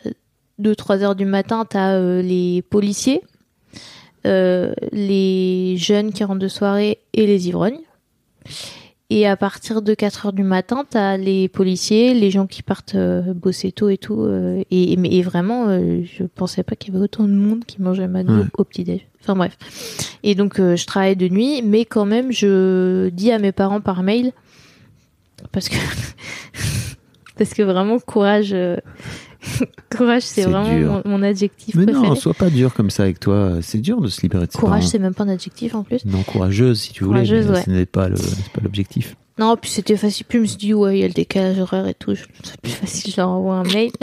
2-3 heures du matin, t'as euh, les policiers, euh, les jeunes qui rentrent de soirée et les ivrognes. Et à partir de 4 heures du matin, t'as les policiers, les gens qui partent euh, bosser tôt et tout. euh, et, et- mais- et vraiment, euh, je pensais pas qu'il y avait autant de monde qui mangeait McDo Ouais. au petit-déj. Enfin bref. Et donc, euh, je travaille de nuit, mais quand même, je dis à mes parents par mail, parce que, parce que vraiment, courage, euh, courage, c'est vraiment mon, mon adjectif Mais préféré. non, sois pas dur comme ça avec toi. C'est dur de se libérer de ses courage, parents. c'est même pas un adjectif en plus. Non, courageuse si tu voulais. Courageuse, mais ouais. Ce n'est pas l'objectif. Non, puis c'était facile. Puis je me suis dit, ouais, il y a le décalage horaire et tout. C'est plus facile, je leur envoie un mail.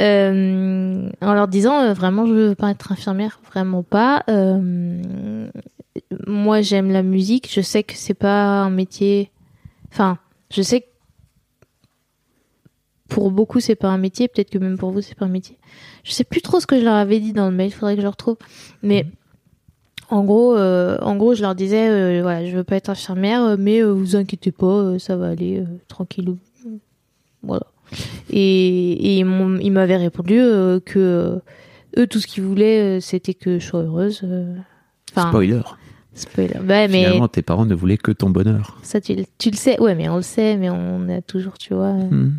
Euh, en leur disant, euh, vraiment, je veux pas être infirmière. Vraiment pas. Euh, moi, j'aime la musique. Je sais que c'est pas un métier. Enfin, je sais que pour beaucoup, c'est pas un métier. Peut-être que même pour vous, c'est pas un métier. Je sais plus trop ce que je leur avais dit dans le mail. Faudrait que je le retrouve. Mais en gros, euh, en gros, je leur disais, euh, voilà, je veux pas être infirmière, euh, mais euh, vous inquiétez pas, euh, ça va aller, tranquillou. Voilà. Et, et ils m'avaient répondu que eux, tout ce qu'ils voulaient, c'était que je sois heureuse. Enfin, Spoiler. spoiler. Mais Finalement, tes parents ne voulaient que ton bonheur. ça, tu, le- tu le sais. Ouais, mais on le sait, mais on a toujours, tu vois. Hmm.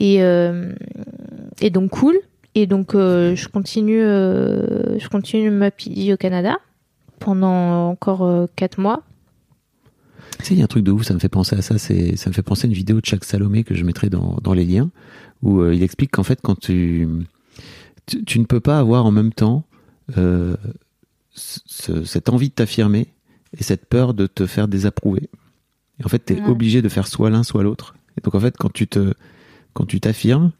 Et, euh, et donc cool. Et donc euh, je continue, euh, je continue ma PhD au Canada pendant encore euh, quatre mois. Tu sais, il y a un truc de ouf, ça me fait penser à ça. C'est, ça me fait penser à une vidéo de Chuck Salomé que je mettrai dans, dans les liens, où euh, il explique qu'en fait, quand tu, tu, tu ne peux pas avoir en même temps euh, ce- cette envie de t'affirmer et cette peur de te faire désapprouver. Et en fait, tu es Ouais. obligé de faire soit l'un, soit l'autre. Et donc, en fait, quand tu te, quand tu t'affirmes,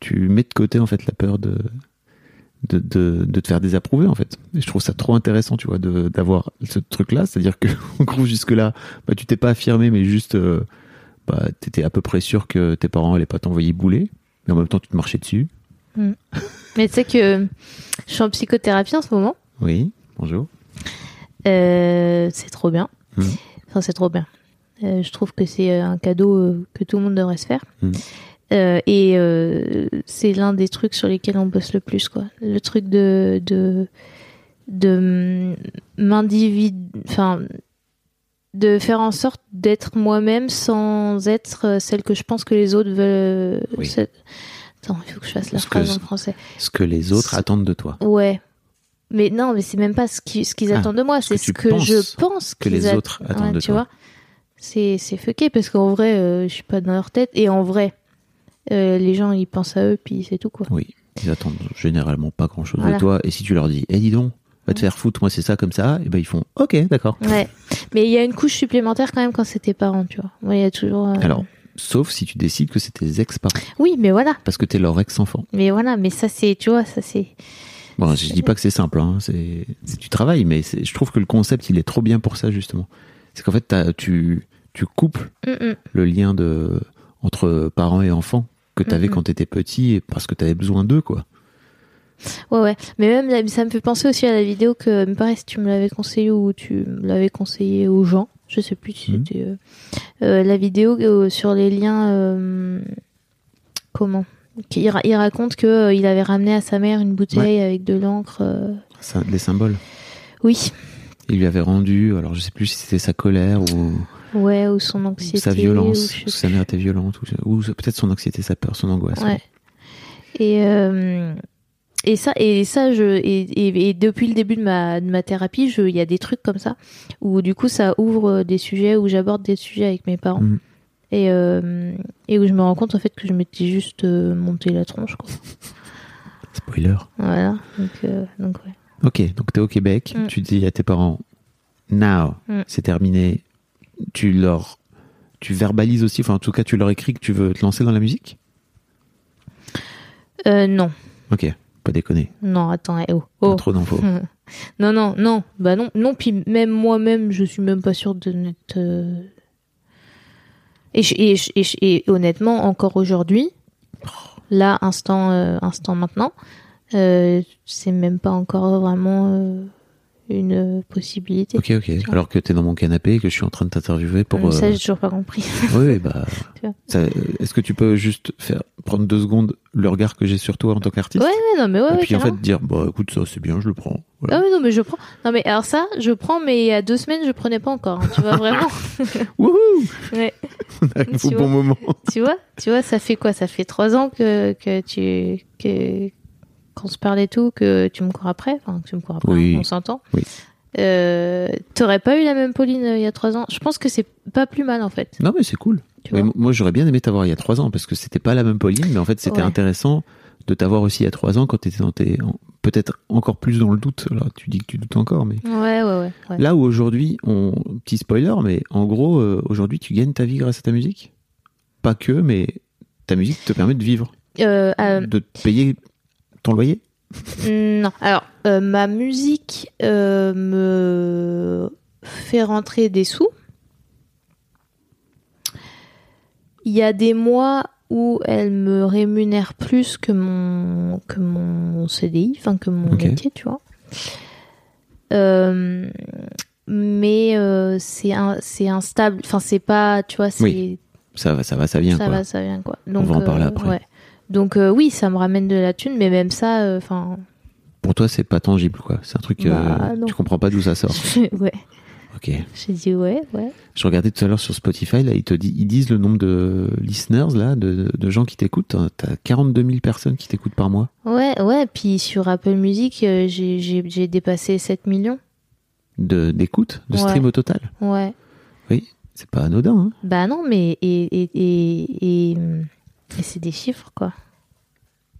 tu mets de côté en fait la peur de, de, de, de te faire désapprouver en fait. Et je trouve ça trop intéressant, tu vois, de- d'avoir ce truc-là. C'est-à-dire que, en gros, jusque-là, bah, tu t'es pas affirmé, mais juste, euh, bah, t'étais à peu près sûr que tes parents allaient pas t'envoyer bouler. Mais en même temps, tu te marchais dessus. Mais tu sais que je suis en psychothérapie en ce moment. Oui, bonjour. Euh, c'est trop bien. Mhm. Enfin, c'est trop bien. Euh, je trouve que c'est un cadeau euh, que tout le monde devrait se faire. Mhm. Euh, et euh, c'est l'un des trucs sur lesquels on bosse le plus, quoi. Le truc de de de m'individu, enfin, de faire en sorte d'être moi-même sans être euh, celle que je pense que les autres veulent. Oui. Attends, il faut que je fasse la Ce phrase en français. Ce que les autres attendent de toi. Ouais. Mais non, mais c'est même pas ce qu'ils ce qu'ils Ah, attendent de moi, c'est ce tu que je pense que les autres attendent de tu toi. vois c'est c'est fucké parce qu'en vrai, euh, je suis pas dans leur tête et en vrai, euh, les gens ils pensent à eux puis c'est tout quoi. Oui, ils attendent généralement pas grand-chose Voilà. de toi. Et si tu leur dis, eh dis donc, va te faire foutre, moi c'est ça comme ça, et ben ils font, ok, d'accord. Ouais. Mais il y a une couche supplémentaire quand même quand c'est tes parents, tu vois. Ouais, il y a toujours. euh, Alors, sauf si tu décides que c'est tes ex-parents, Oui, mais voilà. parce que t'es leur ex-enfant. Mais voilà, mais ça c'est, tu vois, ça c'est. Bon, je dis pas que c'est simple, hein, c'est du travail, mais je trouve que le concept, il est trop bien pour ça, justement. C'est qu'en fait, tu, tu coupes Mm, mm. le lien de, entre parents et enfants que t'avais Mhm. quand t'étais petit, et parce que t'avais besoin d'eux, quoi. Ouais, ouais. Mais même, ça me fait penser aussi à la vidéo que, me paraît, si tu me l'avais conseillé ou tu l'avais conseillé aux gens. Je sais plus si Mhm. c'était. euh, euh, la vidéo euh, sur les liens. euh, comment? Il, ra- il raconte que il avait ramené à sa mère une bouteille avec de l'encre. les symboles. Oui, Il lui avait rendu, alors je sais plus si c'était sa colère ou, ouais, ou son anxiété. sa violence, ou sa mère était violente, ou, ou peut-être son anxiété, sa peur, son angoisse. Ouais. Et euh, et ça et ça je et, et, et depuis le début de ma de ma thérapie, il y a des trucs comme ça où du coup ça ouvre des sujets où j'aborde des sujets avec mes parents. Mm. Et euh, et où je me rends compte en fait que je m'étais juste euh, monté la tronche quoi. Spoiler. Voilà. Donc euh, donc ouais. Ok, donc t'es au Québec, Mm. tu dis à tes parents, now, Mm. c'est terminé. Tu leur, tu verbalises aussi, enfin en tout cas tu leur écris que tu veux te lancer dans la musique? Euh, non. Ok, pas déconner, Non, attends, eh, oh. pas oh. trop d'infos. Non, non, non, bah non, non, puis même moi-même, je suis même pas sûre de n'être. euh, Et, et, honnêtement, encore aujourd'hui, là, instant, euh, instant maintenant, c'est même pas encore vraiment euh, une euh, possibilité. Ok, ok. Alors que t'es dans mon canapé et que je suis en train de t'interviewer pour. Euh, Ça, euh, j'ai toujours pas compris. Oui, bah. Tu Est-ce que tu peux juste faire prendre deux secondes le regard que j'ai sur toi en tant qu'artiste? Ouais, ouais, non, mais ouais, Et ouais, puis en fait dire, bah écoute, ça c'est bien, je le prends. Voilà. Ah oui, non, mais je prends. Non, mais alors ça, je prends, mais il y a deux semaines, je prenais pas encore. hein, tu vois, vraiment. Wouhou Ouais. On arrive au Tu bon moment. tu vois, tu vois, ça fait quoi? Ça fait trois ans que, que tu. Que, qu'on se parle et tout, que tu me cours après. Enfin, que tu me cours après, Oui. on s'entend. Oui. Euh, T'aurais pas eu la même Pauline euh, il y a trois ans? Je pense que c'est pas plus mal, en fait. Non, mais c'est cool. Moi, j'aurais bien aimé t'avoir il y a trois ans parce que c'était pas la même Pauline, mais en fait, c'était Ouais. intéressant de t'avoir aussi il y a trois ans quand t'étais dans tes. en- Peut-être encore plus dans le doute. Là, tu dis que tu doutes encore, mais. Ouais, ouais, ouais. ouais. Là où aujourd'hui, on... petit spoiler, mais en gros, euh, aujourd'hui, tu gagnes ta vie grâce à ta musique? Pas que, mais ta musique te permet de vivre, de te payer ton loyer? Non. Alors, euh, ma musique euh, me fait rentrer des sous. Il y a des mois où elle me rémunère plus que mon, que mon CDI, enfin que mon métier, tu vois. Euh, mais euh, c'est instable. Enfin, c'est pas, tu vois, c'est Oui, Ça va, ça va, ça vient. ça quoi. va, ça vient quoi. Donc, va en parler euh, après. ouais. Donc euh, oui, ça me ramène de la thune, mais même ça, euh, enfin, Pour toi, c'est pas tangible, quoi. C'est un truc, euh, Bah, tu comprends pas d'où ça sort. ouais. Ok. J'ai dit ouais, ouais. Je regardais tout à l'heure sur Spotify, là, ils te disent, ils disent le nombre de listeners, là, de, de gens qui t'écoutent. T'as 42 000 personnes qui t'écoutent par mois. Ouais, ouais. Puis sur Apple Music, j'ai- dépassé 7 millions. De, d'écoute, de Ouais. stream au total. Ouais. Oui. C'est pas anodin, hein. Bah non, mais et, et, et, et, et c'est des chiffres, quoi.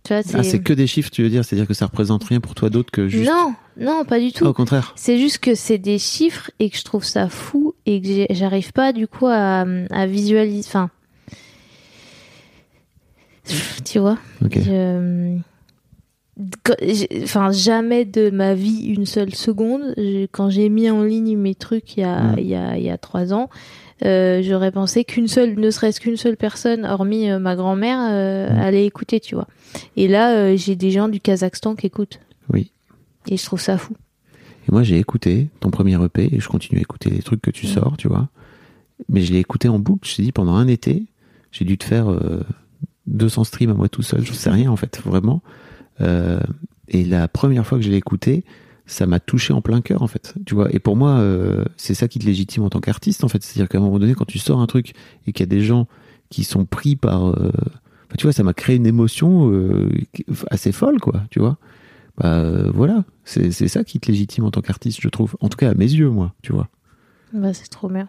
Tu vois, c'est... Ah, c'est que des chiffres, tu veux dire C'est-à-dire que ça représente rien pour toi d'autre que juste. Non, non, pas du tout. Ah, au contraire. C'est juste que c'est des chiffres et que je trouve ça fou et que j'arrive pas du coup à, à visualiser. Enfin, tu vois. Ok. Je- quand- j'ai- Enfin, jamais de ma vie une seule seconde. Quand j'ai mis en ligne mes trucs il y a, Mm. il y a, il y a trois ans, euh, j'aurais pensé qu'une seule, ne serait-ce qu'une seule personne, hormis euh, ma grand-mère, euh, Mm. allait écouter, tu vois. Et là, j'ai des gens du Kazakhstan qui écoutent. Oui. Et je trouve ça fou. Et moi, j'ai écouté ton premier EP et je continue à écouter les trucs que tu Mm. sors, tu vois. Mais je l'ai écouté en boucle, je t'ai dit, pendant un été, j'ai dû te faire euh, 200 streams à moi tout seul, je sais rien en fait, vraiment. Et la première fois que je l'ai écouté, ça m'a touché en plein cœur en fait, tu vois. Et pour moi, euh, c'est ça qui te légitime en tant qu'artiste en fait. C'est-à-dire qu'à un moment donné, quand tu sors un truc et qu'il y a des gens qui sont pris par... euh, bah, tu vois, ça m'a créé une émotion euh, assez folle, quoi, tu vois. Bah voilà, c'est c'est ça qui te légitime en tant qu'artiste, je trouve. En tout cas, à mes yeux, moi, tu vois. Bah, c'est trop bien.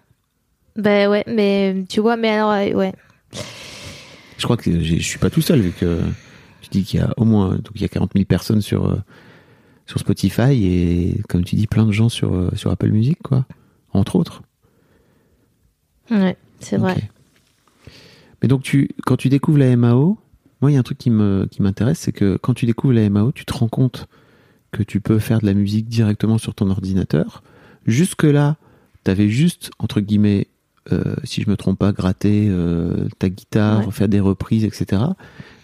Bah ouais, mais tu vois, mais alors, ouais. Je crois que je suis pas tout seul, vu que tu dis qu'il y a au moins donc il y a 40 000 personnes sur, sur Spotify et, comme tu dis, plein de gens sur, euh, sur Apple Music, quoi. Entre autres. Ouais, c'est vrai. Mais donc, tu, quand tu découvres la MAO, moi, il y a un truc qui me, qui m'intéresse, c'est que quand tu découvres la MAO, tu te rends compte que tu peux faire de la musique directement sur ton ordinateur. Jusque-là, t'avais juste, entre guillemets, euh, si je me trompe pas, gratter euh, ta guitare, Ouais. faire des reprises, etc.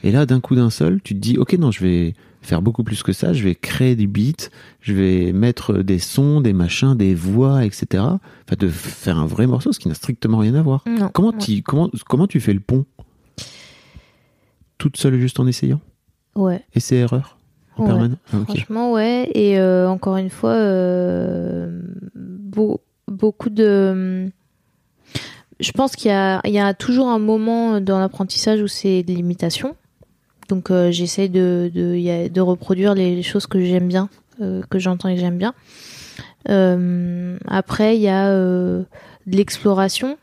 Et là, d'un coup d'un seul, tu te dis, ok, non, je vais faire beaucoup plus que ça, je vais créer du beat, je vais mettre des sons, des machins, des voix, etc. Enfin, de faire un vrai morceau, ce qui n'a strictement rien à voir. Non. Comment, ouais. tu comment, comment tu fais le pont Toute seule, juste en essayant? Ouais. Essai-erreur En Ouais. permanence Ah. Franchement, ouais. Et euh, encore une fois, euh, beau- beaucoup de. Je pense qu'il y y a toujours un moment dans l'apprentissage où c'est de l'imitation. Donc euh, j'essaie de, de, de reproduire les, choses que j'aime bien, euh, que j'entends et que j'aime bien. Euh, après, il y a euh, de l'exploration.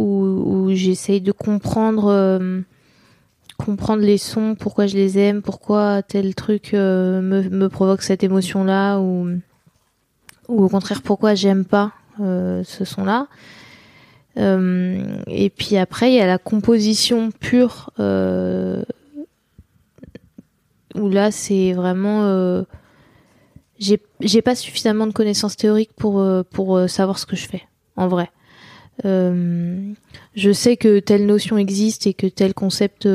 Où, où j'essaye de comprendre comprendre les sons, pourquoi je les aime, pourquoi tel truc me, me provoque cette émotion-là, ou, ou au contraire pourquoi j'aime pas ce son-là. Euh, et puis après, il y a la composition pure, euh, où là, c'est vraiment... euh, j'ai pas suffisamment de connaissances théoriques pour, euh, pour savoir ce que je fais, en vrai. Je sais que telle notion existe et que tel concept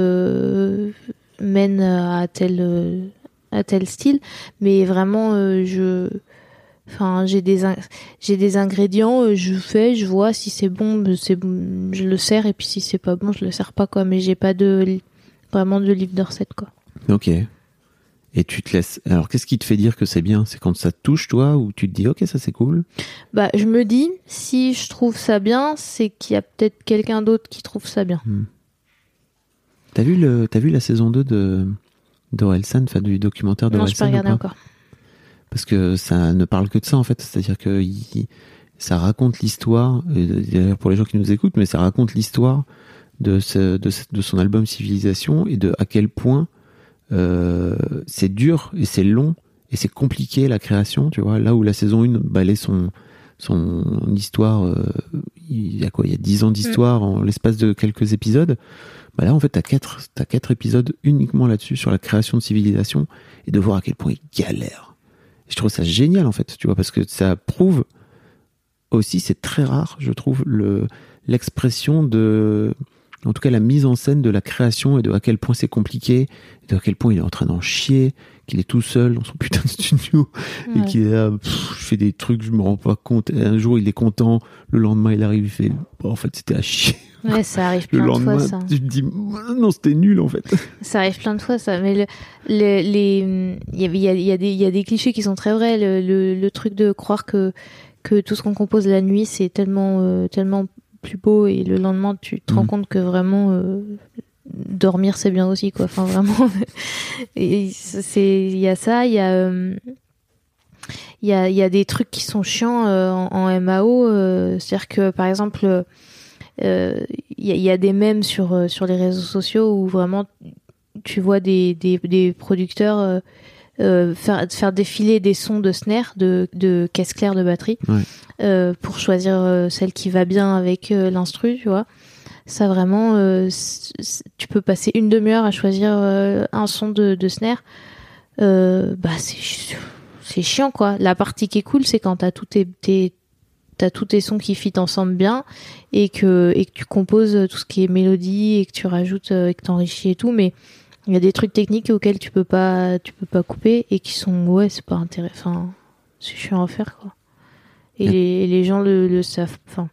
mène à tel, à tel style, mais vraiment, je, enfin, j'ai des, j'ai des ingrédients, euh, je fais, je vois si c'est bon, ben, c'est, bon, je le sers, et puis si c'est pas bon, je le sers pas, quoi. Mais j'ai pas de, vraiment de livre de recettes, quoi. Ok. Et tu te laisses. Alors, qu'est-ce qui te fait dire que c'est bien? C'est quand ça te touche, toi, ou tu te dis, ok, ça c'est cool? Bah, je me dis, si je trouve ça bien, c'est qu'il y a peut-être quelqu'un d'autre qui trouve ça bien. T'as vu, le... T'as vu la saison 2 de d'Orelsan, enfin du documentaire Non, je peux d'Orelsan regarder encore. Parce que ça ne parle que de ça, en fait. C'est-à-dire que ça raconte l'histoire, d'ailleurs pour les gens qui nous écoutent, mais ça raconte l'histoire de, son album Civilisation et de à quel point euh, c'est dur et c'est long et c'est compliqué la création, tu vois. Là où la saison 1 balait son, son histoire, euh, il y a quoi? Il y a 10 ans d'histoire en l'espace de quelques épisodes. Bah là, en fait, t'as quatre, quatre épisodes uniquement là-dessus, sur la création de civilisation, et de voir à quel point il galère. Je trouve ça génial, en fait, tu vois, parce que ça prouve aussi, c'est très rare, je trouve, le, l'expression de, en tout cas, la mise en scène de la création et de à quel point c'est compliqué, et de à quel point il est en train d'en chier, qu'il est tout seul dans son putain de studio, et qu'il est là, pff, je fais des trucs, je me rends pas compte. Et un jour, il est content, le lendemain, il arrive, il fait, en fait, c'était à chier. Ouais, ça arrive Le plein de fois, ça. tu te dis, non, c'était nul, en fait. Ça arrive plein de fois, ça. Mais le, le- les, il y a, il y, a, y, il y a des clichés qui sont très vrais. Le, le, truc de croire que, que tout ce qu'on compose la nuit, c'est tellement, euh, tellement plus beau et le lendemain, tu te rends Mhm. compte que vraiment, euh, dormir, c'est bien aussi, quoi. Enfin, vraiment. et c'est, il y a ça, il y a, euh, il y a, il y a des trucs qui sont chiants euh, en, en MAO. euh, c'est-à-dire que, par exemple, il y, a- il y a des mèmes sur, euh, sur les réseaux sociaux où vraiment tu vois des, des, des producteurs euh, euh, faire, faire défiler des sons de snare, de, de caisse claire de batterie, Ouais. euh, pour choisir euh, celle qui va bien avec euh, l'instru, tu vois. Ça vraiment, euh, tu peux passer une demi-heure à choisir euh, un son de, de snare. Euh, bah c'est c'est chiant quoi. La partie qui est cool, c'est quand t'as tous tes, tes t'as tous tes sons qui fit ensemble bien et que et que tu composes tout ce qui est mélodie et que tu rajoutes euh, et que t'enrichis et tout. Mais il y a des trucs techniques auxquels tu peux pas tu peux pas couper et qui sont ouais c'est pas intéressant. Enfin c'est chiant à faire quoi. Et les, les gens le, le savent enfin.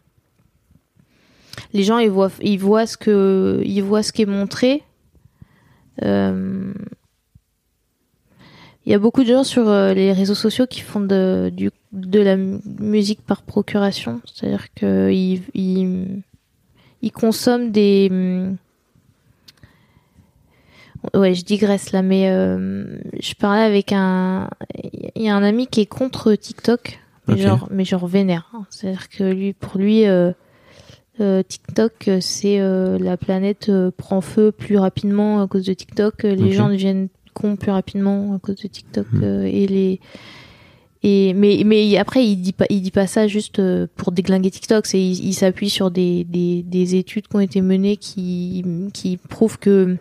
Les gens ils voient ils voient ce que ils voient ce qui est montré Euh, il y a beaucoup de gens sur euh, les réseaux sociaux qui font de, du, de la mu- musique par procuration. C'est-à-dire qu'ils ils, ils consomment des... hum, Ouais, je digresse là, mais euh, je parlais avec un... Il y a un ami qui est contre TikTok, mais, genre, mais genre vénère. hein. C'est-à-dire que lui, pour lui... euh, euh, TikTok, c'est euh, la planète euh, prend feu plus rapidement à cause de TikTok. Les Ok. gens deviennent plus rapidement à cause de TikTok Hmm. euh, et les et mais mais après il dit pas il dit pas ça juste euh, pour déglinguer TikTok. C'est il, il s'appuie sur des, des des études qui ont été menées qui qui prouvent que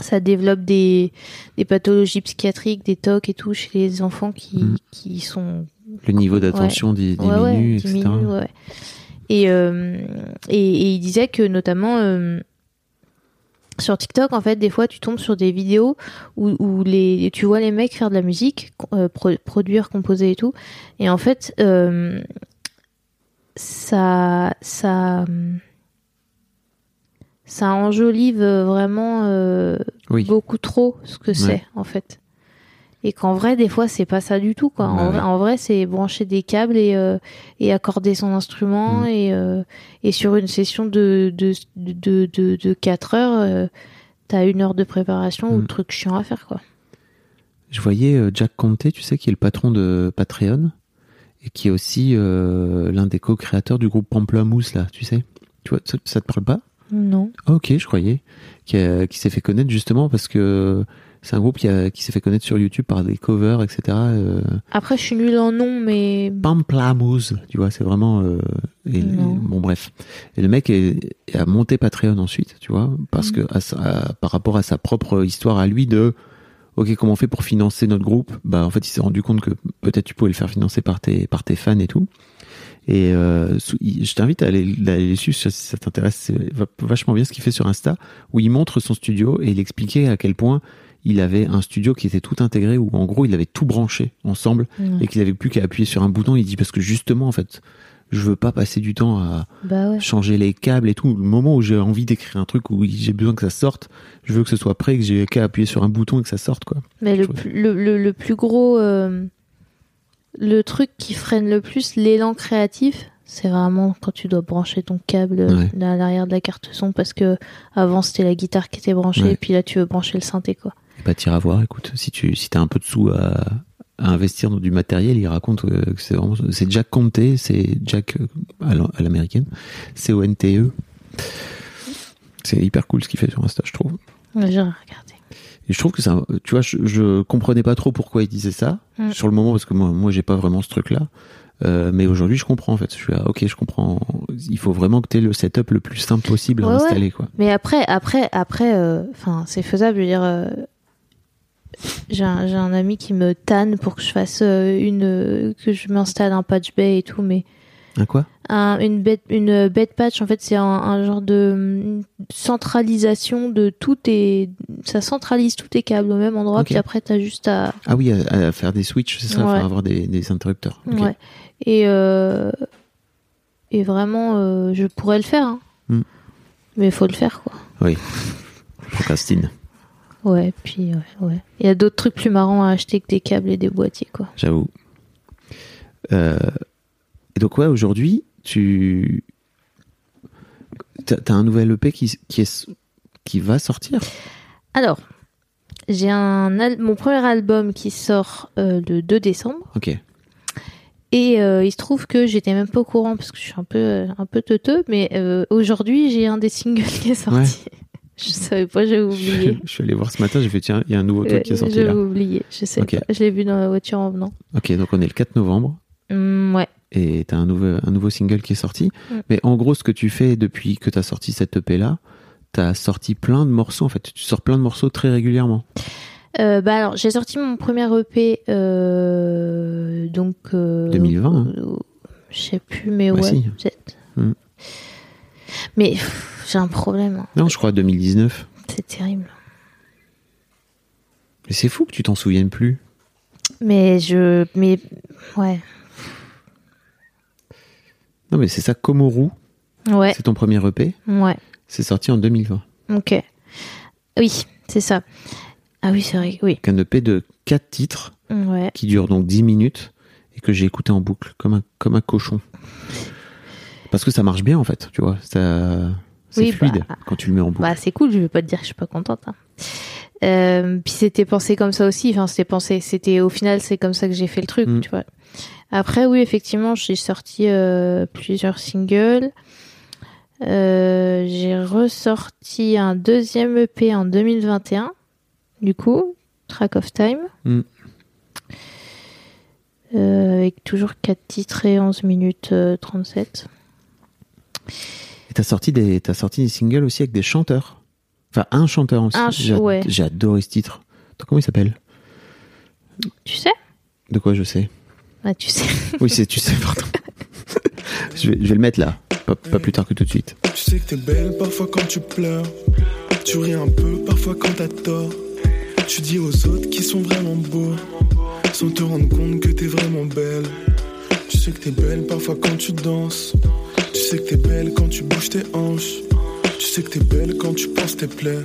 ça développe des, des pathologies psychiatriques, des TOC et tout chez les enfants qui, Hmm. qui sont Le niveau d'attention diminue, Ouais, ouais, etc. diminue, ouais. Et, euh, et, et il disait que notamment euh, sur TikTok, en fait, des fois, tu tombes sur des vidéos où, où les, tu vois les mecs faire de la musique, euh, pro- produire, composer et tout. Et en fait, euh, ça, ça, ça enjolive vraiment euh, Oui. beaucoup trop ce que c'est, en fait. Et qu'en vrai, des fois, c'est pas ça du tout, quoi. Bah en, vrai, c'est brancher des câbles et, euh, et accorder son instrument Mm. et, euh, et sur une session de, de, de, de, de 4 heures, euh, t'as une heure de préparation ou Mm. de trucs chiants à faire, quoi. Je voyais euh, Jack Conte, tu sais, qui est le patron de Patreon et qui est aussi l'un des co-créateurs du groupe Pamplemousse, là, tu sais. Tu vois, ça, ça te parle pas? Non. Ah, Ok, je croyais. Qui s'est fait connaître justement parce que c'est un groupe qui, a- qui s'est fait connaître sur YouTube par des covers, etc. Euh, Après, je suis nulle en nom, mais Pamplemousse, tu vois, c'est vraiment. euh, et- bon, bref. Et le mec est, a monté Patreon ensuite, tu vois, parce que à sa- à- par rapport à sa propre histoire à lui de. Ok, comment on fait pour financer notre groupe? Bah, en fait, il s'est rendu compte que peut-être tu pouvais le faire financer par tes par tes fans et tout. Et euh, je t'invite à aller, aller dessus si ça t'intéresse. C'est va- vachement bien ce qu'il fait sur Insta, où il montre son studio et il expliquait à quel point il avait un studio qui était tout intégré où en gros il avait tout branché ensemble et qu'il avait plus qu'à appuyer sur un bouton. Il dit parce que justement en fait, je veux pas passer du temps à Bah ouais. changer les câbles et tout. Le moment où j'ai envie d'écrire un truc où j'ai besoin que ça sorte, je veux que ce soit prêt, que j'ai qu'à appuyer sur un bouton et que ça sorte quoi. Mais le, le, le, le plus gros, euh, le truc qui freine le plus l'élan créatif, c'est vraiment quand tu dois brancher ton câble Ouais. à l'arrière de la carte son parce que avant c'était la guitare qui était branchée Ouais. et puis là tu veux brancher le synthé quoi. Bah t'iras voir, écoute, si tu si t'as un peu de sous à, à investir dans du matériel, il raconte euh, que c'est vraiment c'est Jack Conte, c'est Jack euh, à l'am- à l'américaine, C O N T E. C'est hyper cool ce qu'il fait sur Insta, je trouve. Ouais, regardé. Et je trouve que ça, tu vois, je, je comprenais pas trop pourquoi il disait ça Mm. sur le moment parce que moi, moi, j'ai pas vraiment ce truc-là. Euh, mais aujourd'hui, je comprends en fait. Je suis là, ok, je comprends. Il faut vraiment que tu aies le setup le plus simple possible à Ouais, installer, quoi. Mais après, après, après, euh, enfin, c'est faisable. Je veux dire, j'ai un, ami qui me tanne pour que je fasse euh, une, que je m'installe un patch bay et tout, mais Un quoi? Un, une bed, une bed patch, en fait, c'est un, un genre de centralisation de tout tes, ça centralise tous tes câbles au même endroit, Ok. puis après, t'as juste à, Ah oui, à, à faire des switches, c'est ça, Ouais. faire avoir des, des interrupteurs. Ouais. Et, euh, et vraiment, euh, je pourrais le faire, hein. Hmm. Mais il faut le faire, quoi. Oui. Procrastine, Ouais, puis ouais, ouais. Il y a d'autres trucs plus marrants à acheter que des câbles et des boîtiers, quoi. j'avoue. Euh, et donc ouais, aujourd'hui, tu t'as as un nouvel EP qui, qui est qui va sortir? Alors, j'ai un al- mon premier album qui sort euh, le 2 décembre Ok. et euh, il se trouve que j'étais même pas au courant parce que je suis un peu un peu teuteux, mais aujourd'hui j'ai un des singles qui est sorti. je savais pas, j'ai oublié. je suis allé voir ce matin, j'ai fait tiens, il y a un nouveau truc qui est sorti J'ai là. oublié, je sais pas. Je l'ai vu dans la voiture en venant. Ok, donc on est le 4 novembre. Hum, ouais. et t'as un nouveau, un nouveau single qui est sorti. Mm. Mais en gros, ce que tu fais depuis que t'as sorti cette EP là, t'as sorti plein de morceaux en fait. Tu sors plein de morceaux très régulièrement. Euh, bah alors, j'ai sorti mon premier EP euh, donc euh, 2020, hein. euh, je sais plus, mais Ouais, ouais, si. Mais j'ai un problème. hein. Non, je crois 2019. C'est terrible. Mais c'est fou que tu t'en souviennes plus. Mais je, mais ouais, Non, mais c'est ça, Komoru, ouais, c'est ton premier EP. ouais. C'est sorti en 2020. Ok. Oui, c'est ça. Ah oui, c'est vrai. Oui. Donc un EP de 4 titres Ouais. qui dure donc 10 minutes et que j'ai écouté en boucle comme un, comme un cochon. Parce que ça marche bien en fait, tu vois. Ça, c'est Oui, fluide bah, quand tu le mets en boucle. Bah, c'est cool, je vais pas te dire que je suis pas contente. hein. Euh, puis c'était pensé comme ça aussi. Enfin, c'était pensé, c'était au final, c'est comme ça que j'ai fait le truc, Mm. tu vois. Après, oui, effectivement, j'ai sorti euh, plusieurs singles. Euh, j'ai ressorti un deuxième EP en 2021, du coup, Track of Time. Mm. Euh, avec toujours 4 titres et 11 minutes euh, 37. Et t'as sorti des, t'as sorti des singles aussi avec des chanteurs. Enfin, un chanteur aussi. Un ch- J'ai ouais. j'ai adoré ce titre. Comment il s'appelle? Tu sais? De quoi je sais? Ah, tu sais. Oui, c'est, tu sais, pardon. je, vais, je vais le mettre là. Pas, pas plus tard que tout de suite. Tu sais que t'es belle parfois quand tu pleures. Tu ris un peu parfois quand t'as tort. Tu dis aux autres qui sont vraiment beaux. Sans te rendre compte que t'es vraiment belle. Tu sais que t'es belle parfois quand tu danses. Tu sais que t'es belle quand tu bouges tes hanches. Tu sais que t'es belle quand tu penses tes plaies.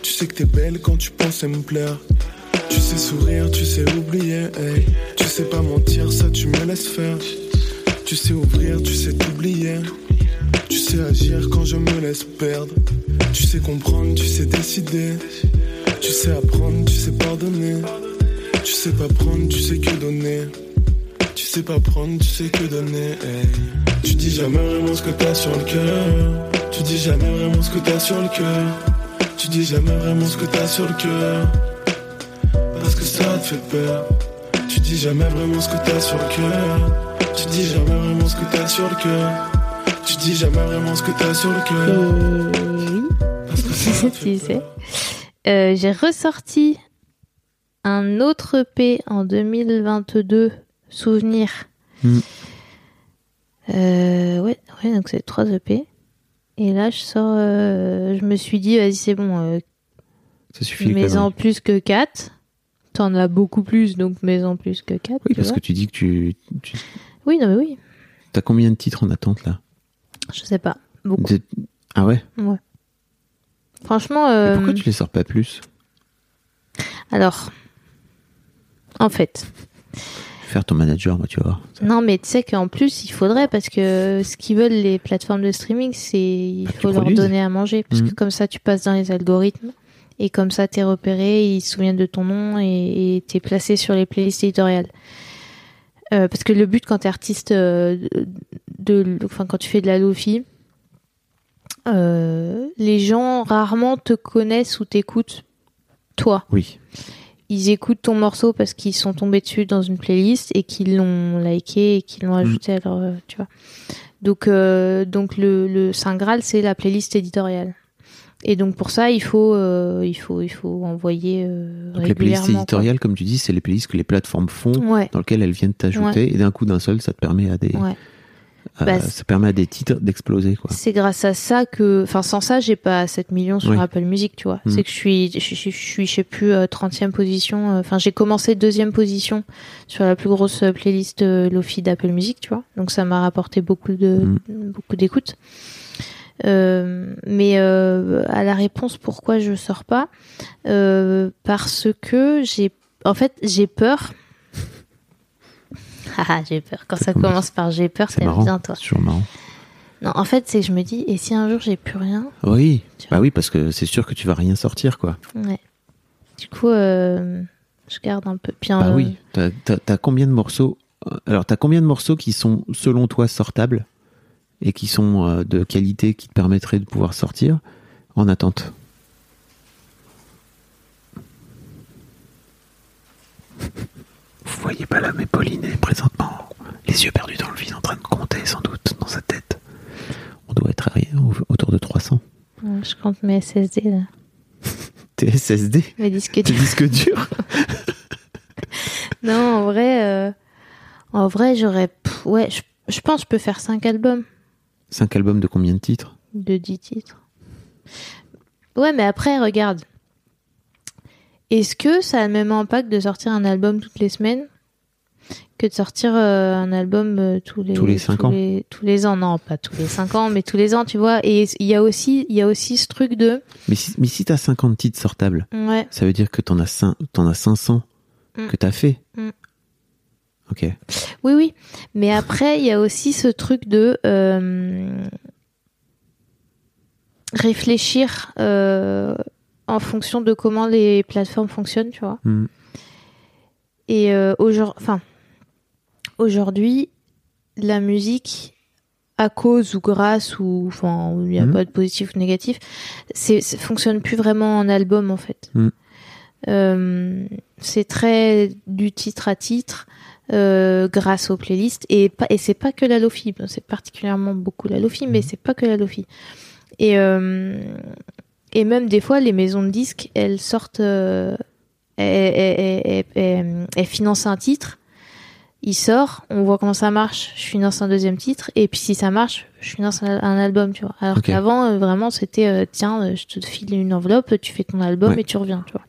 Tu sais que t'es belle quand tu penses me plaire. Tu sais sourire, tu sais oublier. Tu sais pas mentir, ça tu me laisses faire. Tu sais ouvrir, tu sais t'oublier. Tu sais agir quand je me laisse perdre. Tu sais comprendre, tu sais décider. Tu sais apprendre, tu sais pardonner. Tu sais pas prendre, tu sais que donner. Tu sais pas prendre, tu sais que donner. hey. Tu dis jamais vraiment ce que t'as sur le cœur. Tu dis jamais vraiment ce que t'as sur le cœur. Tu dis jamais vraiment ce que t'as sur le cœur. Parce que ça te fait peur. Tu dis jamais vraiment ce que t'as sur le cœur. Tu dis jamais vraiment ce que t'as sur le cœur. Tu dis jamais vraiment ce que t'as sur le cœur. oui. Tu sais. Euh, j'ai ressorti un autre EP en 2022, Souvenir. Mm. Euh, ouais, ouais, donc c'est trois EP. Et là, je sors. euh, je me suis dit, vas-y, c'est bon. euh, Ça suffit. Mais en plus que 4. T'en as beaucoup plus, donc mais en plus que 4. Oui, parce que tu dis que tu, tu Oui, non, mais oui. as combien de titres en attente là? Je sais pas. Beaucoup. De- Ah ouais. Franchement, Mais euh, pourquoi tu les sors pas plus? alors, en fait, Faire ton manager, moi, tu voir. non, mais tu sais qu'en plus, il faudrait parce que ce qu'ils veulent les plateformes de streaming, c'est il Bah, faut leur produises. donner à manger parce que comme ça, tu passes dans les algorithmes et comme ça, t'es repéré, ils se souviennent de ton nom et t'es placé sur les playlists éditoriales. Euh, parce que le but quand t'es artiste, euh, de, de- enfin quand tu fais de la lofi, euh, les gens rarement te connaissent ou t'écoutent toi Oui. Ils écoutent ton morceau parce qu'ils sont tombés dessus dans une playlist et qu'ils l'ont liké et qu'ils l'ont ajouté à leur, euh, tu vois. Donc, euh, donc le, le Saint Graal, c'est la playlist éditoriale. Et donc pour ça, il faut, euh, il faut, il faut envoyer euh, Donc les playlists régulièrement. éditoriales, comme tu dis, c'est les playlists que les plateformes font. Ouais. dans lesquelles elles viennent t'ajouter, et d'un coup d'un seul, ça te permet à des, Ouais. À- Bah, ça permet à des titres d'exploser, quoi. C'est grâce à ça que, enfin, sans ça, j'ai pas 7 millions sur Oui. Apple Music, tu vois. C'est que je suis, je, je- je suis, je sais plus, euh, 30e position. euh, Enfin, j'ai commencé deuxième position sur la plus grosse euh, playlist euh, Lofi d'Apple Music, tu vois. Donc, ça m'a rapporté beaucoup de, Mhm. beaucoup d'écoute. Euh, mais euh, à la réponse pourquoi je sors pas, euh, parce que j'ai, en fait, j'ai peur. Haha, j'ai peur. Quand Ça commence. par j'ai peur, C'est t'aimes bien toi. C'est toujours marrant. Non, en fait, c'est que je me dis, et si un jour j'ai plus rien Oui. Bah oui, parce que c'est sûr que tu vas rien sortir, quoi. Ouais. Du coup, euh, je garde un peu. Puis, Bah euh, oui. T'as, t'as combien de morceaux euh, Alors, t'as combien de morceaux qui sont, selon toi, sortables et qui sont euh, de qualité qui te permettraient de pouvoir sortir en attente? Vous voyez pas là, mais Pauline est présentement les yeux perdus dans le vide, en train de compter sans doute dans sa tête. On doit être arrivé au- autour de 300. ouais, Je compte mes SSD là. Tes SSD Mes disques Tes durs. disques durs Non, en vrai, euh, en vrai, j'aurais. Ouais, je, je pense que je peux faire 5 albums 5 albums de combien de titres? De 10 titres. Ouais, mais après, regarde. Est-ce que ça a le même impact de sortir un album toutes les semaines que de sortir euh, un album euh, tous les Tous les cinq ans. les- tous les ans? Non pas tous les 5 ans mais tous les ans tu vois et il y a aussi il y a aussi ce truc de Mais si, mais si t'as 50 titres sortables, ouais ça veut dire que t'en as, t'en as 500 Mm. que t'as fait. Mm. Ok. Oui, oui. Mais après, il y a aussi ce truc de euh, réfléchir en fonction de comment les plateformes fonctionnent, tu vois. Mm. Et euh, aujourd'hui, enfin, aujourd'hui, la musique, à cause ou grâce ou enfin, il n'y a Mhm. pas de positif ou négatif, c'est, fonctionne plus vraiment en album en fait. Mhm. Euh, c'est très du titre à titre. euh, grâce aux playlists et pas et c'est pas que la lofi c'est particulièrement beaucoup la lofi mais c'est pas que la lofi et euh, et même des fois les maisons de disques elles sortent euh, elles, financent un titre il sort on voit comment ça marche je finance un deuxième titre et puis si ça marche je finance un, un album tu vois alors qu'avant euh, vraiment c'était euh, tiens je te file une enveloppe tu fais ton album Ouais. et tu reviens tu vois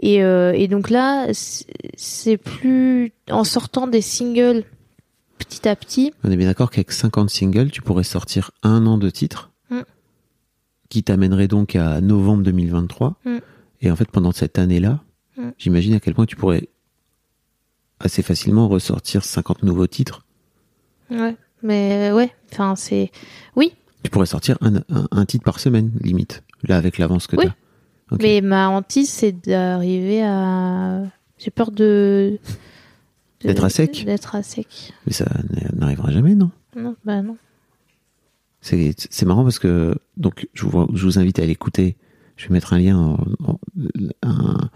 et, euh, et donc là, c'est- plus en sortant des singles petit à petit. On est bien d'accord qu'avec 50 singles, tu pourrais sortir un an de titres. Qui t'amènerait donc à novembre 2023. Mm. Et en fait, pendant cette année-là, Mm. j'imagine à quel point tu pourrais assez facilement ressortir 50 nouveaux titres. Ouais. Mais euh, ouais, enfin c'est oui, Tu pourrais sortir un, un- un titre par semaine, limite, là, avec l'avance que Oui. t'as. Ok. mais ma hantise c'est d'arriver à. J'ai peur de. de- D'être à sec D'être à sec. Mais ça n'arrivera jamais, non? Non, bah non. C'est marrant parce que donc je vous, je vous invite à l'écouter. Je vais mettre un lien, en- en- un,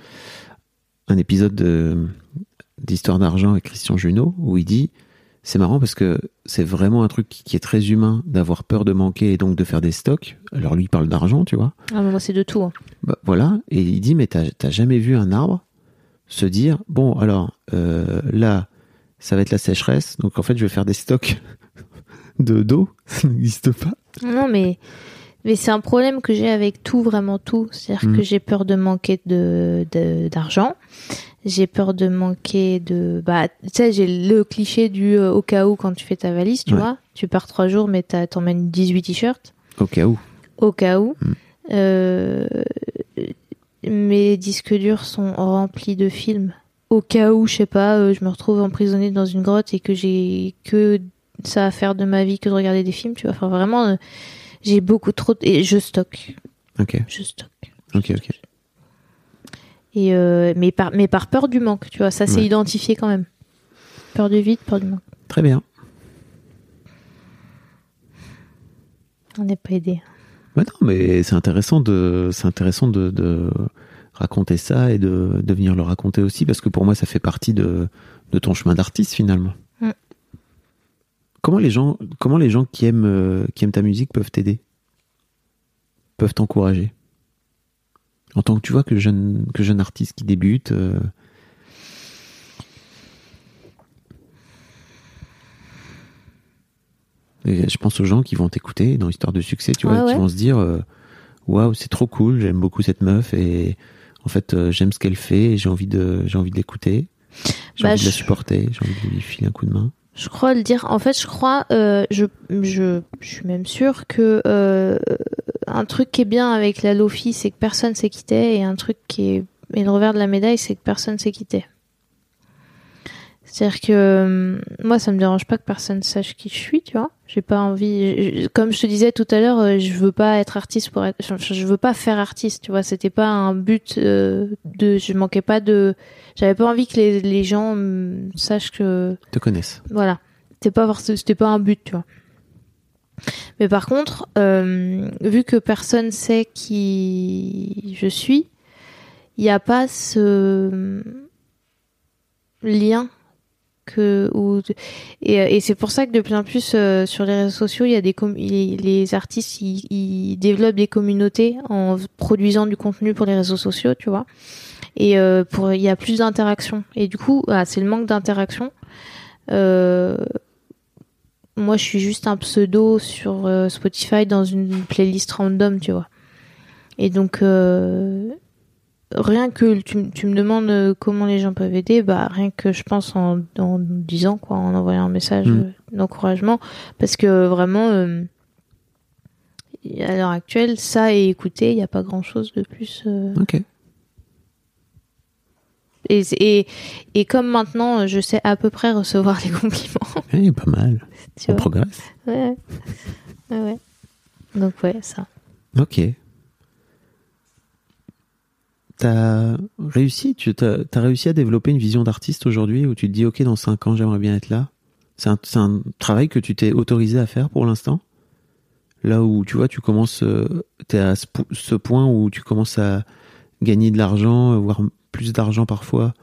un épisode de- d'Histoire d'argent avec Christian Junot où il dit c'est marrant parce que c'est vraiment un truc qui, est très humain d'avoir peur de manquer et donc de faire des stocks. Alors lui il parle d'argent, tu vois. Ah, moi c'est de tout. hein. Bah, voilà, et il dit mais t'as t'as jamais vu un arbre se dire bon alors euh, là ça va être la sécheresse donc en fait je vais faire des stocks de d'eau ça n'existe pas. Non mais Mais c'est un problème que j'ai avec tout, vraiment tout. C'est-à-dire Mm. que j'ai peur de manquer de d'argent. J'ai peur de manquer de... Bah, tu sais, j'ai le cliché du euh, au cas où quand tu fais ta valise, tu Ouais. vois. Tu pars trois jours, mais t'as- t'emmènes 18 t-shirts. Au cas où. Au cas où. Mm. Euh, mes disques durs sont remplis de films. Au cas où, je sais pas, euh, je me retrouve emprisonnée dans une grotte et que j'ai que ça à faire de ma vie que de regarder des films, tu vois. Enfin, vraiment, euh, j'ai beaucoup trop... Et je stocke. Ok, Je stocke. ok, ok. Et euh, mais, par, mais par peur du manque, tu vois. Ça, c'est Ouais. identifié quand même. Peur du vide, peur du manque. Très bien. On n'est pas aidé. Ouais, non, mais c'est intéressant de, c'est intéressant de, de raconter ça et de, de venir le raconter aussi parce que pour moi ça fait partie de, de ton chemin d'artiste finalement. Mm. Comment les gens, comment les gens qui aiment, euh, qui aiment ta musique peuvent t'aider, peuvent t'encourager? En tant que tu vois que jeune, que jeune artiste qui débute. euh, et je pense aux gens qui vont t'écouter dans Histoire de succès, tu vois, Ouais, qui vont se dire euh, waouh, c'est trop cool, j'aime beaucoup cette meuf et en fait euh, j'aime ce qu'elle fait et j'ai envie de j'ai envie de l'écouter. J'ai Bah, envie de la supporter, j'ai envie de lui filer un coup de main. Je crois le dire. En fait, je crois, euh, je, je, je suis même sûre que euh, un truc qui est bien avec la Lofi, c'est que personne sait qui t'es, et un truc qui est le revers de la médaille, c'est que personne sait qui t'es. C'est-à-dire que euh, moi, ça me dérange pas que personne sache qui je suis, tu vois. J'ai pas envie, je- comme je te disais tout à l'heure, euh, je veux pas être artiste pour être, je, je veux pas faire artiste, tu vois. C'était pas un but euh, de, je manquais pas de, j'avais pas envie que les, les gens sachent que Te connaissent. voilà. C'était pas c'était pas un but, tu vois. Mais par contre, euh, vu que personne sait qui je suis, il n'y a pas ce lien ou et, c'est pour ça que de plus en plus euh, sur les réseaux sociaux, il y a des les, artistes ils, développent des communautés en produisant du contenu pour les réseaux sociaux, tu vois. Et euh, pour il y a plus d'interaction et du coup, ah, c'est le manque d'interaction. Euh, moi, je suis juste un pseudo sur euh, Spotify dans une playlist random, tu vois. Et donc, euh, rien que tu, me demandes euh, comment les gens peuvent aider, bah rien que je pense en, en disant quoi, en envoyant un message Mm. euh, d'encouragement, parce que vraiment, euh, à l'heure actuelle, ça et écouter, il n'y a pas grand chose de plus. euh, Ok. et, et, et comme maintenant, je sais à peu près recevoir les compliments, Eh, pas mal. tu On vois. progresse. Ouais. ouais, ouais. Donc ouais, ça. Ok. T'as réussi, tu as, réussi à développer une vision d'artiste aujourd'hui où tu te dis ok dans 5 ans j'aimerais bien être là. C'est un, travail que tu t'es autorisé à faire pour l'instant. Là où tu vois tu commences, euh, t'es à ce, po- ce point où tu commences à gagner de l'argent, voire plus d'argent parfois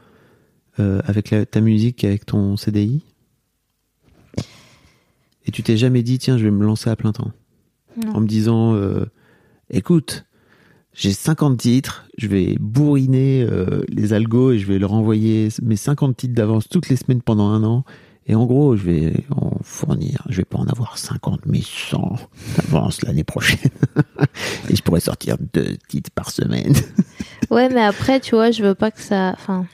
euh, avec la- ta musique qu'avec ton CDI. Et tu t'es jamais dit tiens je vais me lancer à plein temps Non. en me disant euh, écoute, j'ai 50 titres, je vais bourriner euh, les algos et je vais leur envoyer mes 50 titres d'avance toutes les semaines pendant un an. Et en gros, je vais en fournir, je vais pas en avoir 50, mais 100 d'avance l'année prochaine. et je pourrais sortir deux titres par semaine. Ouais, mais après, tu vois, je veux pas que ça. Enfin.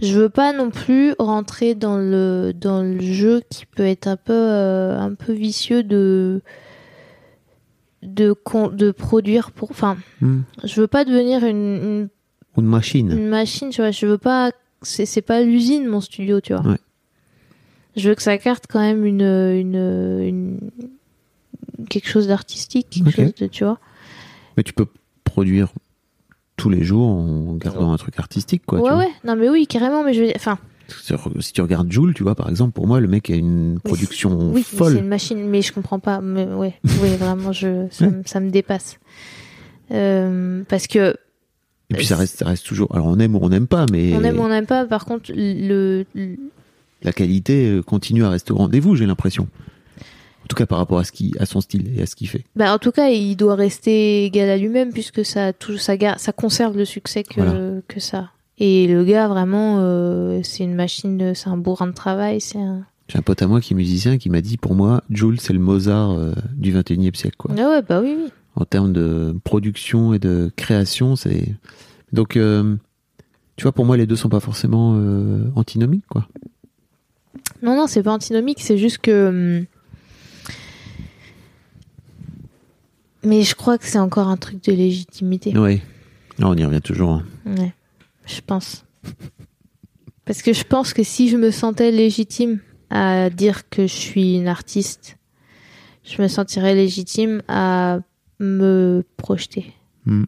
Je veux pas non plus rentrer dans le dans le jeu qui peut être un peu euh, un peu vicieux de de con- de produire pour. Enfin, Hmm. je veux pas devenir une, une Ou une machine. une machine, tu vois. Je veux pas. C'est c'est pas l'usine mon studio, tu vois. Ouais. Je veux que ça carte quand même une une, une quelque chose d'artistique, quelque chose de, tu vois. Mais tu peux produire tous les jours en gardant un truc artistique, quoi. tu ouais, vois. ouais. Non, mais oui, carrément. Mais je veux dire- enfin, Si tu regardes Joule, tu vois, par exemple, pour moi, le mec a une production oui, folle. c'est une machine, mais je comprends pas. Mais ouais, oui, vraiment, je, ça, me- ça me dépasse. Euh, parce que Et puis ça reste, ça reste toujours. Alors on aime ou on n'aime pas, mais on aime ou on n'aime pas. Par contre, le, le- la qualité euh, continue à rester au rendez-vous, j'ai l'impression. En tout cas par rapport à ce qui, à son style et à ce qu'il fait. bah, en tout cas, il doit rester égal à lui-même puisque ça, tout, ça, ça conserve le succès que, Voilà. que ça. Et le gars, vraiment, euh, c'est une machine, de- c'est un bourrin de travail. C'est un. J'ai un pote à moi qui est musicien qui m'a dit pour moi, Jules, c'est le Mozart euh, du 21e siècle. Quoi. Ah ouais, bah oui, oui. En termes de production et de création, c'est. Donc, euh, tu vois, pour moi, les deux sont pas forcément antinomiques. Quoi. Non, non, c'est pas antinomique, c'est juste que. hum, Mais je crois que c'est encore un truc de légitimité. Oui. On y revient toujours. hein. Ouais, je pense. Parce que je pense que si je me sentais légitime à dire que je suis une artiste, je me sentirais légitime à me projeter. Hmm.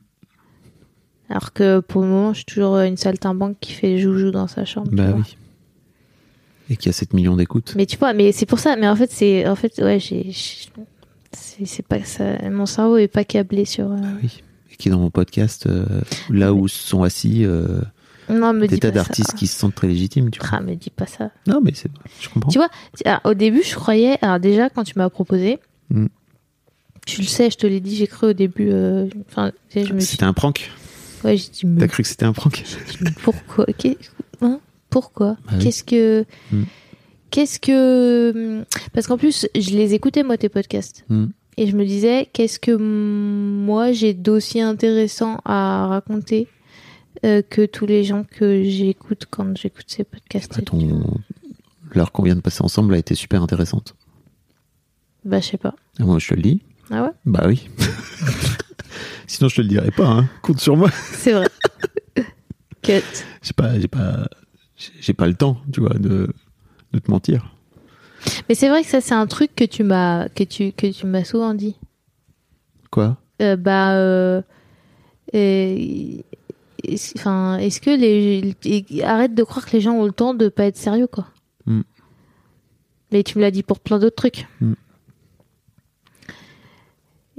Alors que pour le moment, je suis toujours une saltimbanque qui fait joujou dans sa chambre. Bah oui. Et qui a 7 millions d'écoutes. Mais tu vois, mais c'est pour ça. Mais en fait, c'est en fait, ouais, j'ai, c'est, pas ça. Mon cerveau est pas câblé sur. euh, Oui. Qui dans mon podcast, euh, là où sont assis euh, Non, me des dis tas d'artistes qui se sentent très légitimes. Tu vois. Ah, me dis pas ça. Non, mais c'est. Je comprends. Tu vois, alors, au début, je croyais. Alors déjà, quand tu m'as proposé, Mm. tu le sais, je te l'ai dit, j'ai cru au début. euh, Enfin, tu sais, je me suis. C'était un prank. Ouais, j'ai dit. mais- T'as cru que c'était un prank j'ai dit, mais pourquoi Qu'est- hein Pourquoi Bah oui. Qu'est-ce que. Mm. Qu'est-ce que. Parce qu'en plus, je les écoutais, moi, tes podcasts. Mm. Et je me disais, qu'est-ce que moi, j'ai d'aussi intéressant à raconter euh, que tous les gens que j'écoute quand j'écoute ces podcasts Bah, ton... L'heure qu'on vient de passer ensemble a été super intéressante. Bah, je sais pas. Et moi, je te le dis. Ah ouais? Bah oui. Sinon, je te le dirais pas. Hein. Compte sur moi. C'est vrai. Cut. J'ai pas, j'ai pas, j'ai- j'ai pas le temps, tu vois, de, de te mentir. Mais c'est vrai que ça, c'est un truc que tu m'as que tu que tu m'as souvent dit. Quoi? Euh, bah, euh, est-ce- enfin, est-ce que les et- arrête de croire que les gens ont le temps de pas être sérieux, quoi. Mm. Mais tu me l'as dit pour plein d'autres trucs. Mm.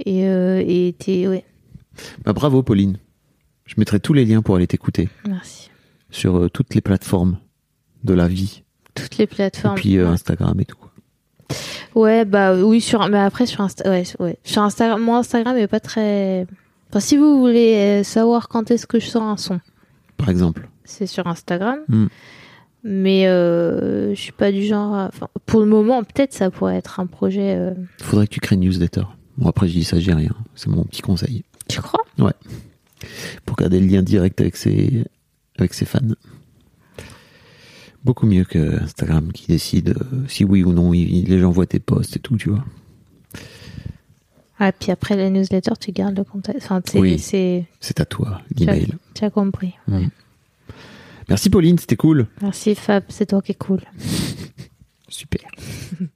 Et euh, et t'es ouais. Bah bravo, Pauline. Je mettrai tous les liens pour aller t'écouter Merci. sur toutes les plateformes de la vie. Toutes les Et plateformes. puis euh, ouais. Instagram et tout. Ouais, bah oui, sur, mais après sur Insta, ouais, ouais. Sur Instagram, moi Instagram est pas très. Enfin, si vous voulez euh, savoir quand est-ce que je sors un son, Par exemple. c'est sur Instagram. Mm. Mais euh, je suis pas du genre. à- Enfin, pour le moment, peut-être ça pourrait être un projet. euh, Faudrait que tu crées une newsletter. Bon, après, je dis ça, j'ai rien. C'est mon petit conseil. Tu crois? Pour garder le lien direct avec ses, avec ses fans. Beaucoup mieux que Instagram qui décide euh, si oui ou non il- les gens voient tes posts et tout, tu vois. Ah, puis après la newsletter, tu gardes le contact. Enfin, c'est, Oui. c'est, C'est à toi, l'email. tu as compris. Merci Pauline, c'était cool. Merci Fab, c'est toi qui es cool. Super.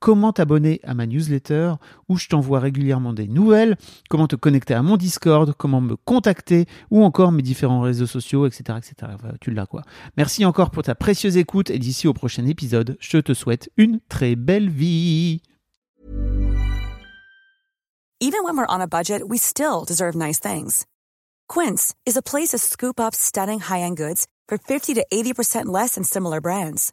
comment t'abonner à ma newsletter où je t'envoie régulièrement des nouvelles, comment te connecter à mon Discord, comment me contacter ou encore mes différents réseaux sociaux, etc. etc. Tu l'as quoi. Merci encore pour ta précieuse écoute et d'ici au prochain épisode, je te souhaite une très belle vie. Even when we're on a budget, we still deserve nice things. Quince is a place to scoop up stunning high-end goods for 50 to 80% less than similar brands.